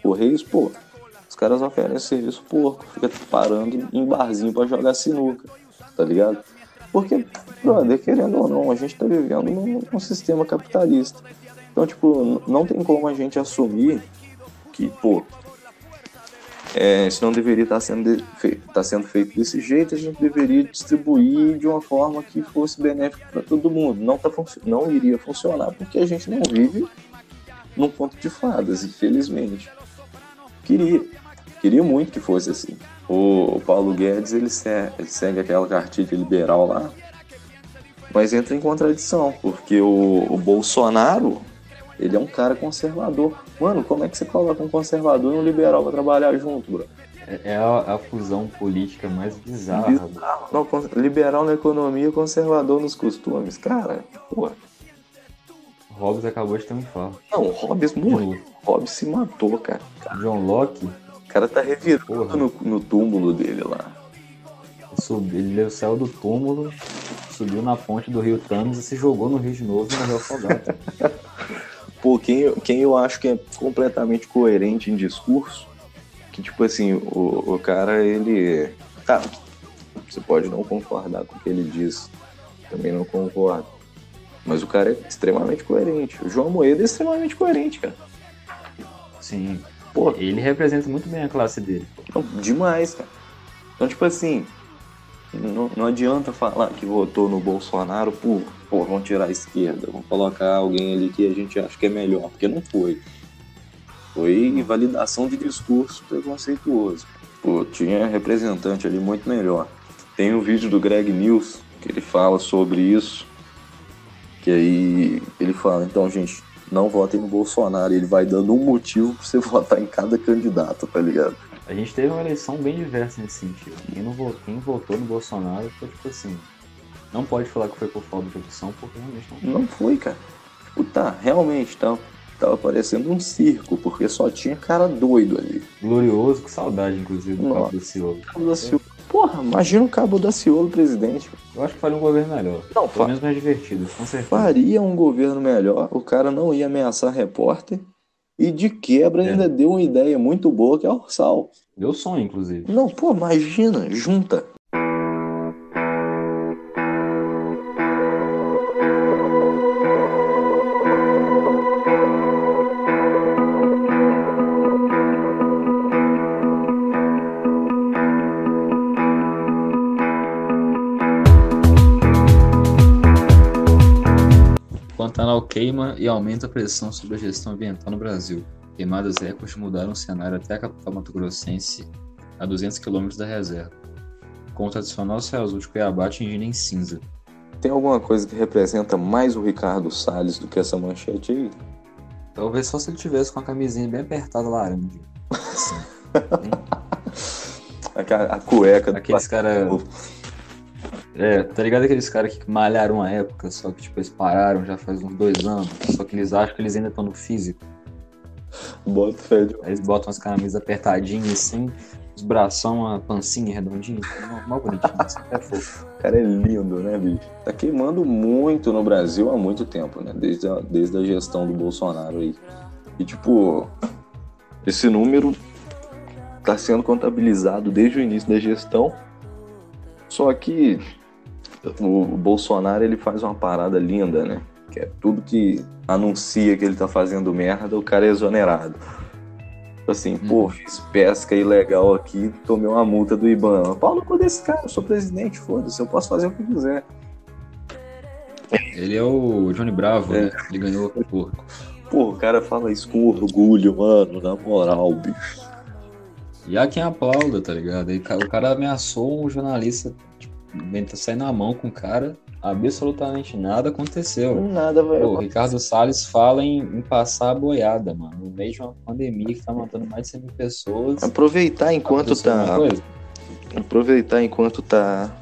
Correios, pô, os caras oferecem serviço porco, fica parando em barzinho pra jogar sinuca, tá ligado? Porque, brother, querendo ou não, a gente tá vivendo num, num sistema capitalista. Então, tipo, não tem como a gente assumir que, pô, é, isso não deveria estar sendo, de- fe- tá sendo feito desse jeito, a gente deveria distribuir de uma forma que fosse benéfica para todo mundo. Não, tá não iria funcionar porque a gente não vive num ponto de fadas, infelizmente. Queria, queria muito que fosse assim. O, o Paulo Guedes ele, se- ele segue aquela cartilha liberal lá, mas entra em contradição, porque o, o Bolsonaro ele é um cara conservador. Mano, como é que você coloca um conservador e um liberal pra trabalhar junto, bro? É, é a, a fusão política mais bizarra. Bizarro. Não, liberal na economia, conservador nos costumes. Cara, pô, Hobbes acabou de ter um infarto. Não, o Hobbes morreu. Hobbes se matou, cara. John Locke, O cara tá revirando no, no túmulo dele lá. subiu, ele saiu do túmulo, subiu na ponte do rio Thames e se jogou no rio de novo e morreu afogado. Pô, quem, eu- quem eu acho que é completamente coerente em discurso, que tipo assim, o, o cara, ele. Tá, você pode não concordar com o que ele diz, também não concordo. Mas o cara é extremamente coerente. O João Moedo é extremamente coerente, cara. Sim. Pô, Ele representa muito bem a classe dele. Não, demais, cara. Então, tipo assim, não, não adianta falar que votou no Bolsonaro por, pô, vamos tirar a esquerda, vamos colocar alguém ali que a gente acha que é melhor, porque não foi. Foi validação de discurso preconceituoso. Pô, tinha representante ali muito melhor. Tem um vídeo do Greg News que ele fala sobre isso. Que aí ele fala, então, gente, não votem no Bolsonaro. Ele vai dando um motivo pra você votar em cada candidato, tá ligado? A gente teve uma eleição bem diversa nesse sentido. Quem, não votou, quem votou no Bolsonaro foi tipo assim. Não pode falar que foi por falta de opção, porque realmente não. Não foi, cara. Tipo, tá, realmente, tá, tava parecendo um circo, porque só tinha cara doido ali. Glorioso, com saudade, inclusive, do Nossa. Cabo do Ciolo. Cabo da Ciolo. Porra, imagina o Cabo da Ciolo presidente. Eu acho que faria um governo melhor. Não, Pelo menos mais divertido, com certeza. faria um governo melhor, o cara não ia ameaçar repórter. E de quebra É. ainda deu uma ideia muito boa que é o Ursal. Meu sonho, inclusive. Não, pô, imagina, junta. Pantanal queima e aumenta a pressão sobre a gestão ambiental no Brasil. Queimadas recordes mudaram o cenário até a capital mato-grossense, a 200 quilômetros da reserva. Com o tradicional céu azul de Cuiabá atingindo em cinza. Tem alguma coisa que representa mais o Ricardo Salles do que essa manchete aí? Talvez só se ele tivesse com a camisinha bem apertada laranja. Assim. A, ca- a cueca do Aqueles cara. É, tá ligado aqueles caras que malharam uma época, só que tipo, eles pararam já faz uns dois anos, só que eles acham que eles ainda estão no físico. Bota fé eles botam as camisas apertadinhas assim, os bração, a pancinha redondinha, mó- mó bonitinho, assim, é fofo. O cara é lindo, né, bicho? Tá queimando muito no Brasil há muito tempo, né? Desde a, desde a gestão do Bolsonaro aí. E, tipo, esse número tá sendo contabilizado desde o início da gestão. Só que o Bolsonaro, ele faz uma parada linda, né? Que é tudo que anuncia que ele tá fazendo merda, o cara é exonerado. Tipo Assim, pô, Uhum. fiz pesca ilegal aqui, tomei uma multa do IBAMA. Pau no cu desse cara, eu sou presidente, foda-se, eu posso fazer o que quiser. Ele é o Johnny Bravo, É. né? Ele ganhou por. Pô, o cara fala isso com orgulho, mano, na moral, bicho. E há quem aplauda, tá ligado? Ca- o cara ameaçou um jornalista, tipo, tenta sair na mão com o cara, absolutamente nada aconteceu. Nada vai Pô, o Ricardo Salles fala em, em passar a boiada, mano. No meio de uma pandemia que tá matando mais de 100 mil pessoas. Aproveitar enquanto tá. Aproveitar enquanto tá.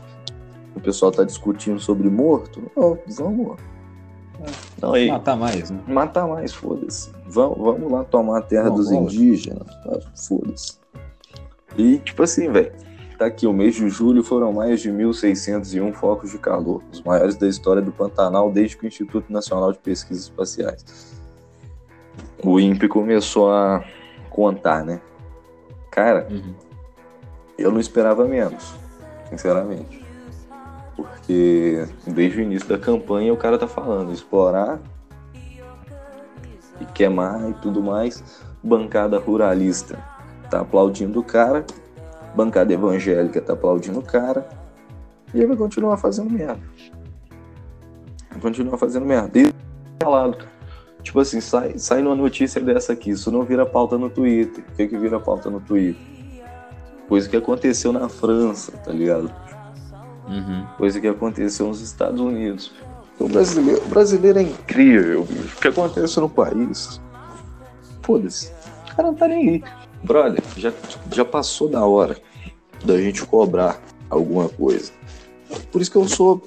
O pessoal tá discutindo sobre morto. Ó, vamos. Não, aí. Matar mais, né? Matar mais, foda-se. Vamos, vamos lá tomar a terra Não, dos vamos. indígenas. tá? Foda-se. E, tipo assim, velho. Tá aqui, o mês de julho foram mais de 1.601 focos de calor, os maiores da história do Pantanal desde que o Instituto Nacional de Pesquisas Espaciais. O INPE começou a contar, né? Cara, Uhum. eu não esperava menos, sinceramente. Porque desde o início da campanha o cara tá falando, explorar e queimar e tudo mais. Bancada ruralista tá aplaudindo o cara, bancada evangélica tá aplaudindo o cara, e ele vai continuar fazendo merda. Vai continuar fazendo merda. E falado. Tipo assim, sai, sai numa notícia dessa aqui, isso não vira pauta no Twitter. O que que vira pauta no Twitter? Coisa que aconteceu na França, tá ligado? Uhum. Coisa que aconteceu nos Estados Unidos. O brasileiro, o brasileiro é incrível, bicho. O que acontece no país? Foda-se. O cara não tá nem aí. Brother, já, já passou da hora da gente cobrar alguma coisa. Por isso que eu sou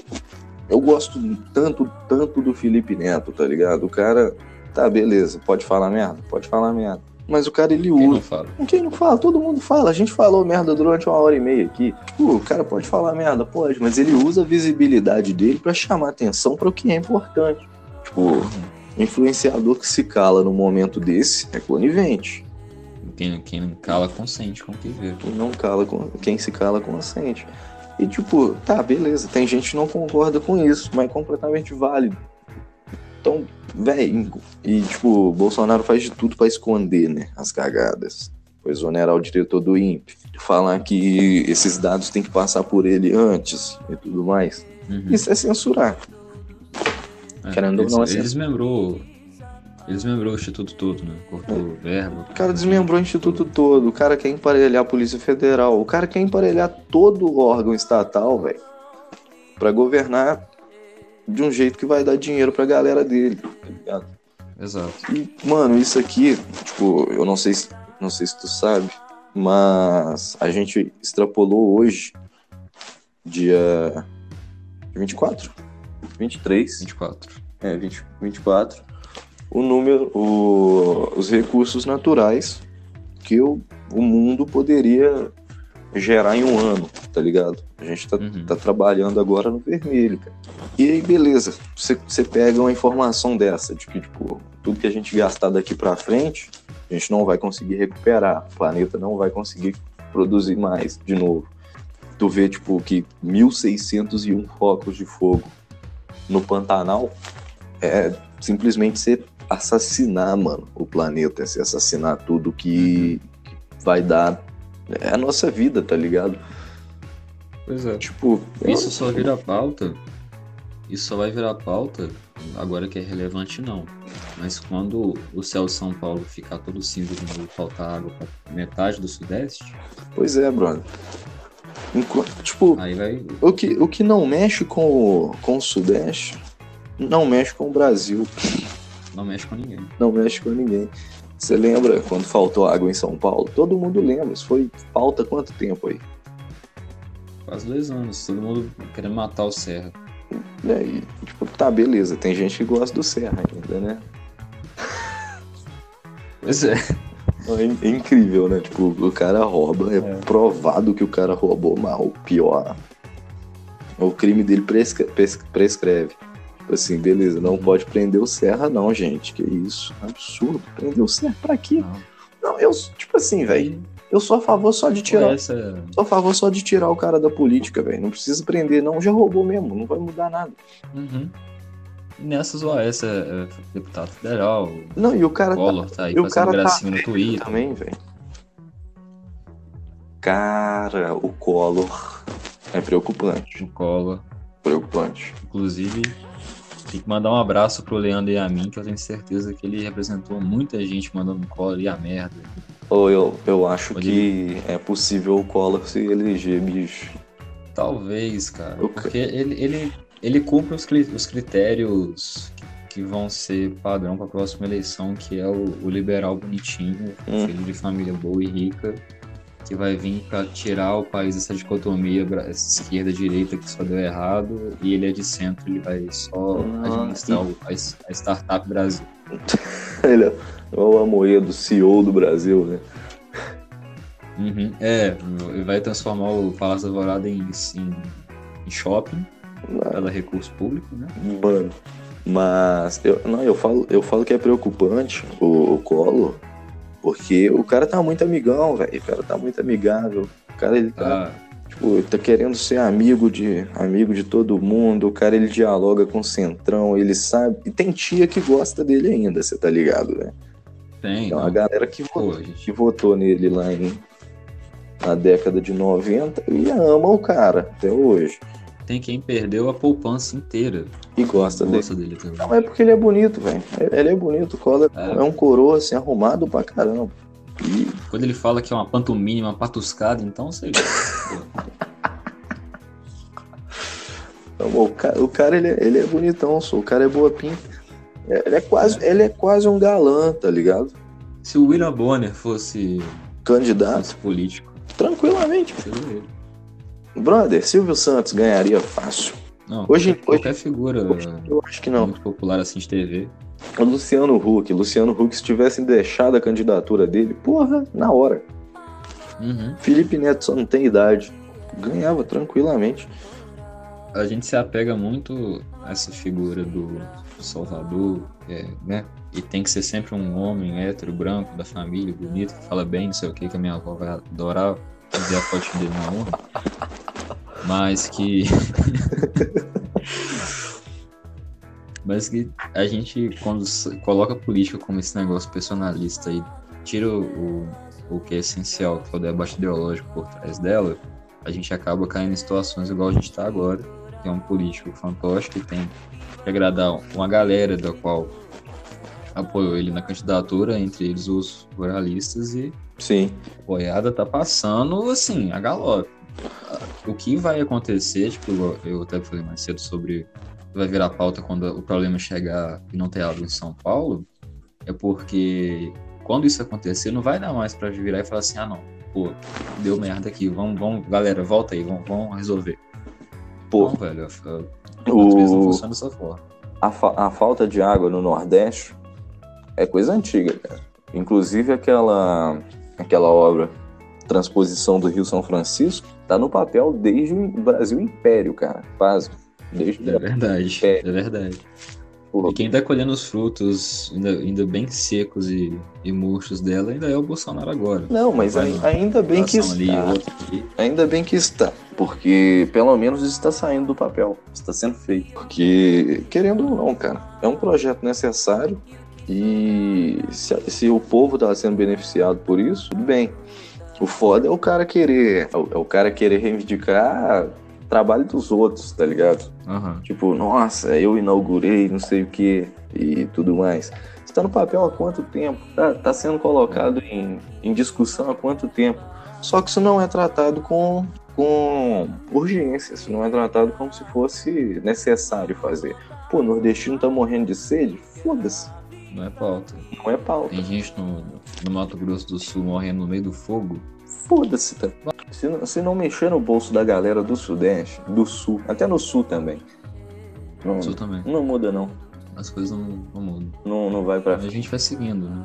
eu gosto tanto, tanto do Felipe Neto, tá ligado? O cara, tá, beleza, pode falar merda? Pode falar merda. Mas o cara, ele Quem não usa. fala? Quem não fala? Todo mundo fala. A gente falou merda durante uma hora e meia aqui. O cara pode falar merda? Pode, mas ele usa a visibilidade dele pra chamar atenção para o que é importante. Tipo, influenciador que se cala num momento desse é conivente. Quem, quem não cala consente com o que vê. Quem não cala, com- quem se cala consente. E tipo, tá, beleza, tem gente que não concorda com isso, mas é completamente válido. Então, velho, e tipo, Bolsonaro faz de tudo pra esconder, né, as cagadas. Foi exonerar o diretor do INPE, falar que esses dados têm que passar por ele antes e tudo mais. Uhum. Isso é censurar. É, querendo ou não, assim- Eles desmembrou. Eles desmembrou o instituto todo, né? Cortou verba. O cara desmembrou o instituto todo, o cara quer emparelhar a Polícia Federal, o cara quer emparelhar todo o órgão estatal, velho, pra governar de um jeito que vai dar dinheiro pra galera dele, tá ligado? Exato. E, mano, isso aqui, tipo, eu não sei se, não sei se tu sabe, mas a gente extrapolou hoje, dia 24? 23? 24. É, 20, 24. O número, o- os recursos naturais que o, o mundo poderia gerar em um ano, tá ligado? A gente tá, Uhum. tá trabalhando agora no vermelho, cara. E aí, beleza, você, pega uma informação dessa, de que, tipo, tudo que a gente gastar daqui pra frente, a gente não vai conseguir recuperar, o planeta não vai conseguir produzir mais de novo. Tu vê, tipo, que 1.601 focos de fogo no Pantanal é simplesmente você assassinar, mano, o planeta, você assassinar tudo que, que vai dar. É a nossa vida, tá ligado? Pois é. Tipo, Isso só vira pauta. Isso só vai virar pauta agora que é relevante, não. Mas quando o céu de São Paulo ficar todo cinza de novo, faltar água pra metade do Sudeste, pois é, brother. Enquanto, tipo, aí vai. o que, o que não mexe com o, com o Sudeste não mexe com o Brasil, Não mexe com ninguém. não mexe com ninguém. Você lembra quando faltou água em São Paulo? Todo mundo lembra. Isso foi falta quanto tempo aí? Quase dois anos. Todo mundo querendo matar o Serra. E aí, tipo, tá, beleza. Tem gente que gosta do Serra ainda, né? Pois é. É, é incrível, né? Tipo, o cara rouba, é, provado que o cara roubou, mas o pior. O crime dele prescre- pres- prescreve. Tipo assim, beleza, não pode prender o Serra, não, gente. Que isso? Absurdo. Prender o Serra pra quê? Não. Não, eu, tipo assim, velho. Eu sou a favor só de tirar. Essa, Sou a favor só de tirar o cara da política, velho. Não precisa prender, não. Já roubou mesmo, não vai mudar nada. Uhum. E nessas, AS é, deputado federal, Não, e o cara tá Collor tá aí e o cara tá gracinha no Twitter. também, velho. Cara, o Collor é preocupante. O Collor. Preocupante. Inclusive, tem que mandar um abraço pro Leandro e a mim, que eu tenho certeza que ele representou muita gente mandando Collor e a merda. Ou eu, eu acho Pode que é possível o Collor se eleger, bicho. Talvez, cara. Porque ele, ele, ele cumpre os, os critérios que vão ser padrão para a próxima eleição, que é o, o liberal bonitinho, Hum. filho de família boa e rica, que vai vir para tirar o país dessa dicotomia esquerda-direita que só deu errado, e ele é de centro, ele vai só Ah, administrar o- a, a startup Brasil. Ele é o Amoedo, CEO do Brasil, né? Uhum. É, ele vai transformar o Palácio da Alvorada em, em, em shopping, dar recurso público, né? Mano. Mas eu, não, eu falo, eu falo que é preocupante o, o Collor, porque o cara tá muito amigão, velho. O cara tá muito amigável. O cara ele tá, Tá, tipo, tá querendo ser amigo de amigo de todo mundo. O cara ele dialoga com o Centrão, ele sabe. E tem tia que gosta dele ainda, você tá ligado, né? tem. Então a não. galera que votou, gente. que votou nele lá em na década de 90 e ama o cara até hoje. Tem quem perdeu a poupança inteira. E gosta dele. Gosta dele também. Não, é porque ele é bonito, velho. Ele é bonito, Collor É. é. um coroa assim, arrumado pra caramba. E Quando ele fala que é uma pantomima, uma patuscada, então sei lá. então, o cara, o cara, ele, é- ele é bonitão, só. o cara é boa pinta. É, Ele é, quase, ele é quase um galã, tá ligado? Se o William Bonner fosse, Candidato, fosse político, tranquilamente. seria ele. Brother, Silvio Santos ganharia fácil. Não, Hoje- qualquer, qualquer figura Eu acho que não. muito popular assim de TV. O Luciano Huck. Luciano Huck, se tivessem deixado a candidatura dele, porra, na hora. Uhum. Felipe Neto só não tem idade. Ganhava tranquilamente. A gente se apega muito a essa figura do Salvador, é, né? E tem que ser sempre um homem hétero, branco, da família, bonito, que fala bem, não sei o que, que a minha avó vai adorar fazer a foto dele na urna. Mas que. Mas que a gente, quando coloca a política como esse negócio personalista e tira o, o que é essencial, que é o debate ideológico por trás dela, a gente acaba caindo em situações igual a gente está agora, que é um político fantoche que tem que agradar uma galera da qual apoiou ele na candidatura, entre eles os ruralistas, e Sim. a boiada tá passando, assim, a galope. O que vai acontecer, tipo, eu até falei mais cedo sobre vai virar pauta quando o problema chegar e não ter água em São Paulo, é porque quando isso acontecer, não vai dar mais pra virar e falar assim, ah não, pô, deu merda aqui, vamos, vamos, galera, volta aí, vamos, vamos resolver. Pô, Não, velho, a, natureza não o, funciona dessa forma. a, fa- a falta de água no Nordeste é coisa antiga, cara. Inclusive aquela, aquela obra Transposição do Rio São Francisco tá no papel desde o Brasil Império, cara. Pasmo. Desde É verdade, É. é verdade. Pô, E quem tá colhendo os frutos ainda, ainda bem secos e, e murchos dela ainda é o Bolsonaro agora. Não, mas uma ainda bem que ali, está. aqui. Ainda bem que está, porque pelo menos está saindo do papel, está sendo feito. Porque, querendo ou não, cara, é um projeto necessário e se, se o povo está sendo beneficiado por isso, tudo bem. O foda é o cara querer, é o, é o cara querer reivindicar trabalho dos outros, tá ligado? Aham. Tipo, nossa, eu inaugurei, não sei o que e tudo mais. Está no papel há quanto tempo? Tá, tá sendo colocado em, em discussão há quanto tempo? Só que isso não é tratado com, com urgência, isso não é tratado como se fosse necessário fazer. Pô, o nordestino tá morrendo de sede? Foda-se, Não é pauta. não é pauta. Tem gente no, no Mato Grosso do Sul morrendo no meio do fogo. Foda-se, tá? Se, não- se não mexer no bolso da galera do Sudeste, do Sul, até no Sul também. Não, No Sul também. não muda, não. As coisas não, não mudam. Não, não vai pra A gente vai seguindo, né?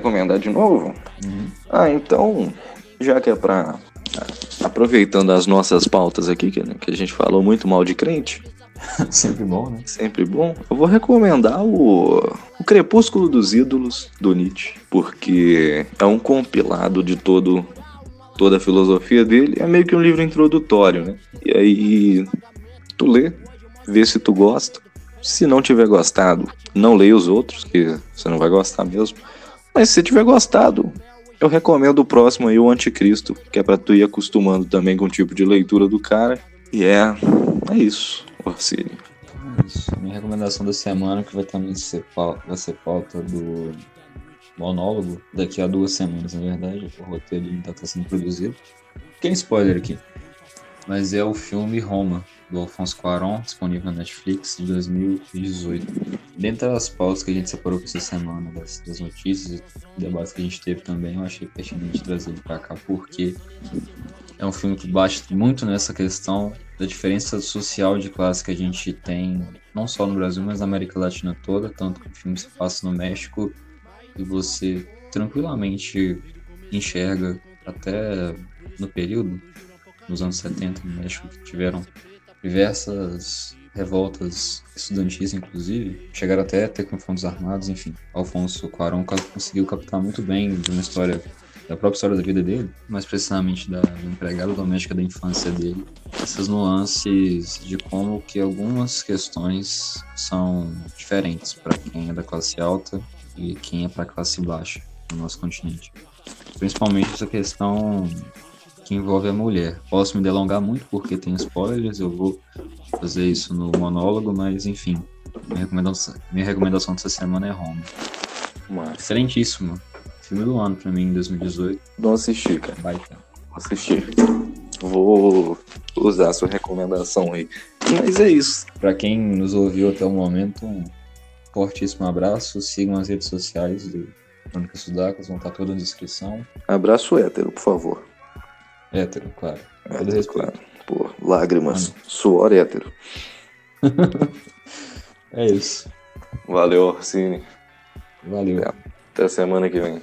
Recomendar de novo? Uhum. Ah, então, já que é pra. Aproveitando as nossas pautas aqui, que, que a gente falou muito mal de crente, Sempre bom, né? sempre bom, eu vou recomendar o, o Crepúsculo dos Ídolos do Nietzsche, porque é um compilado de todo toda a filosofia dele, é meio que um livro introdutório, né? E aí tu lê, vê se tu gosta. Se não tiver gostado, não leia os outros, que você não vai gostar mesmo. Mas se tiver gostado, eu recomendo o próximo aí, o Anticristo, que é pra tu ir acostumando também com o tipo de leitura do cara. E é, é isso, Orsini. É Isso. Minha recomendação da semana, que vai também ser vai ser pauta do monólogo, daqui a duas semanas, na verdade. O roteiro ainda está sendo produzido. Tem spoiler aqui. Mas é o filme Roma, do Alfonso Cuarón, disponível na Netflix, de 2018. Dentre as pautas que a gente separou para essa semana, das, das notícias e debates que a gente teve também, eu achei pertinente trazer ele para cá, porque é um filme que bate muito nessa questão da diferença social de classe que a gente tem, não só no Brasil, mas na América Latina toda, tanto que o filme se passa no México e você tranquilamente enxerga até no período, nos anos 70 no México, que tiveram diversas revoltas estudantis, inclusive, chegaram até a ter confrontos armados, enfim. Alfonso Cuarón conseguiu captar muito bem de uma história da própria história da vida dele, mais precisamente da, da empregada doméstica da infância dele, essas nuances de como que algumas questões são diferentes para quem é da classe alta e quem é para classe baixa no nosso continente. Principalmente essa questão que envolve a mulher. Posso me delongar muito porque tem spoilers, eu vou fazer isso no monólogo, mas enfim, minha recomendação, minha recomendação dessa semana é Roma. Massa. Excelentíssimo. Filme do ano pra mim em 2018. Não assisti, cara. Baita. Vou assistir. Vou usar a sua recomendação aí. Mas é isso. Pra quem nos ouviu até o momento, um fortíssimo abraço. Sigam as redes sociais do Crônica Sudacas, vão estar todas na descrição. Abraço hétero, por favor. Hétero, claro. Todo Hétero, respeito. claro. Pô, lágrimas. Suor hétero. É isso. Valeu, Orsini. Valeu. Até semana que vem.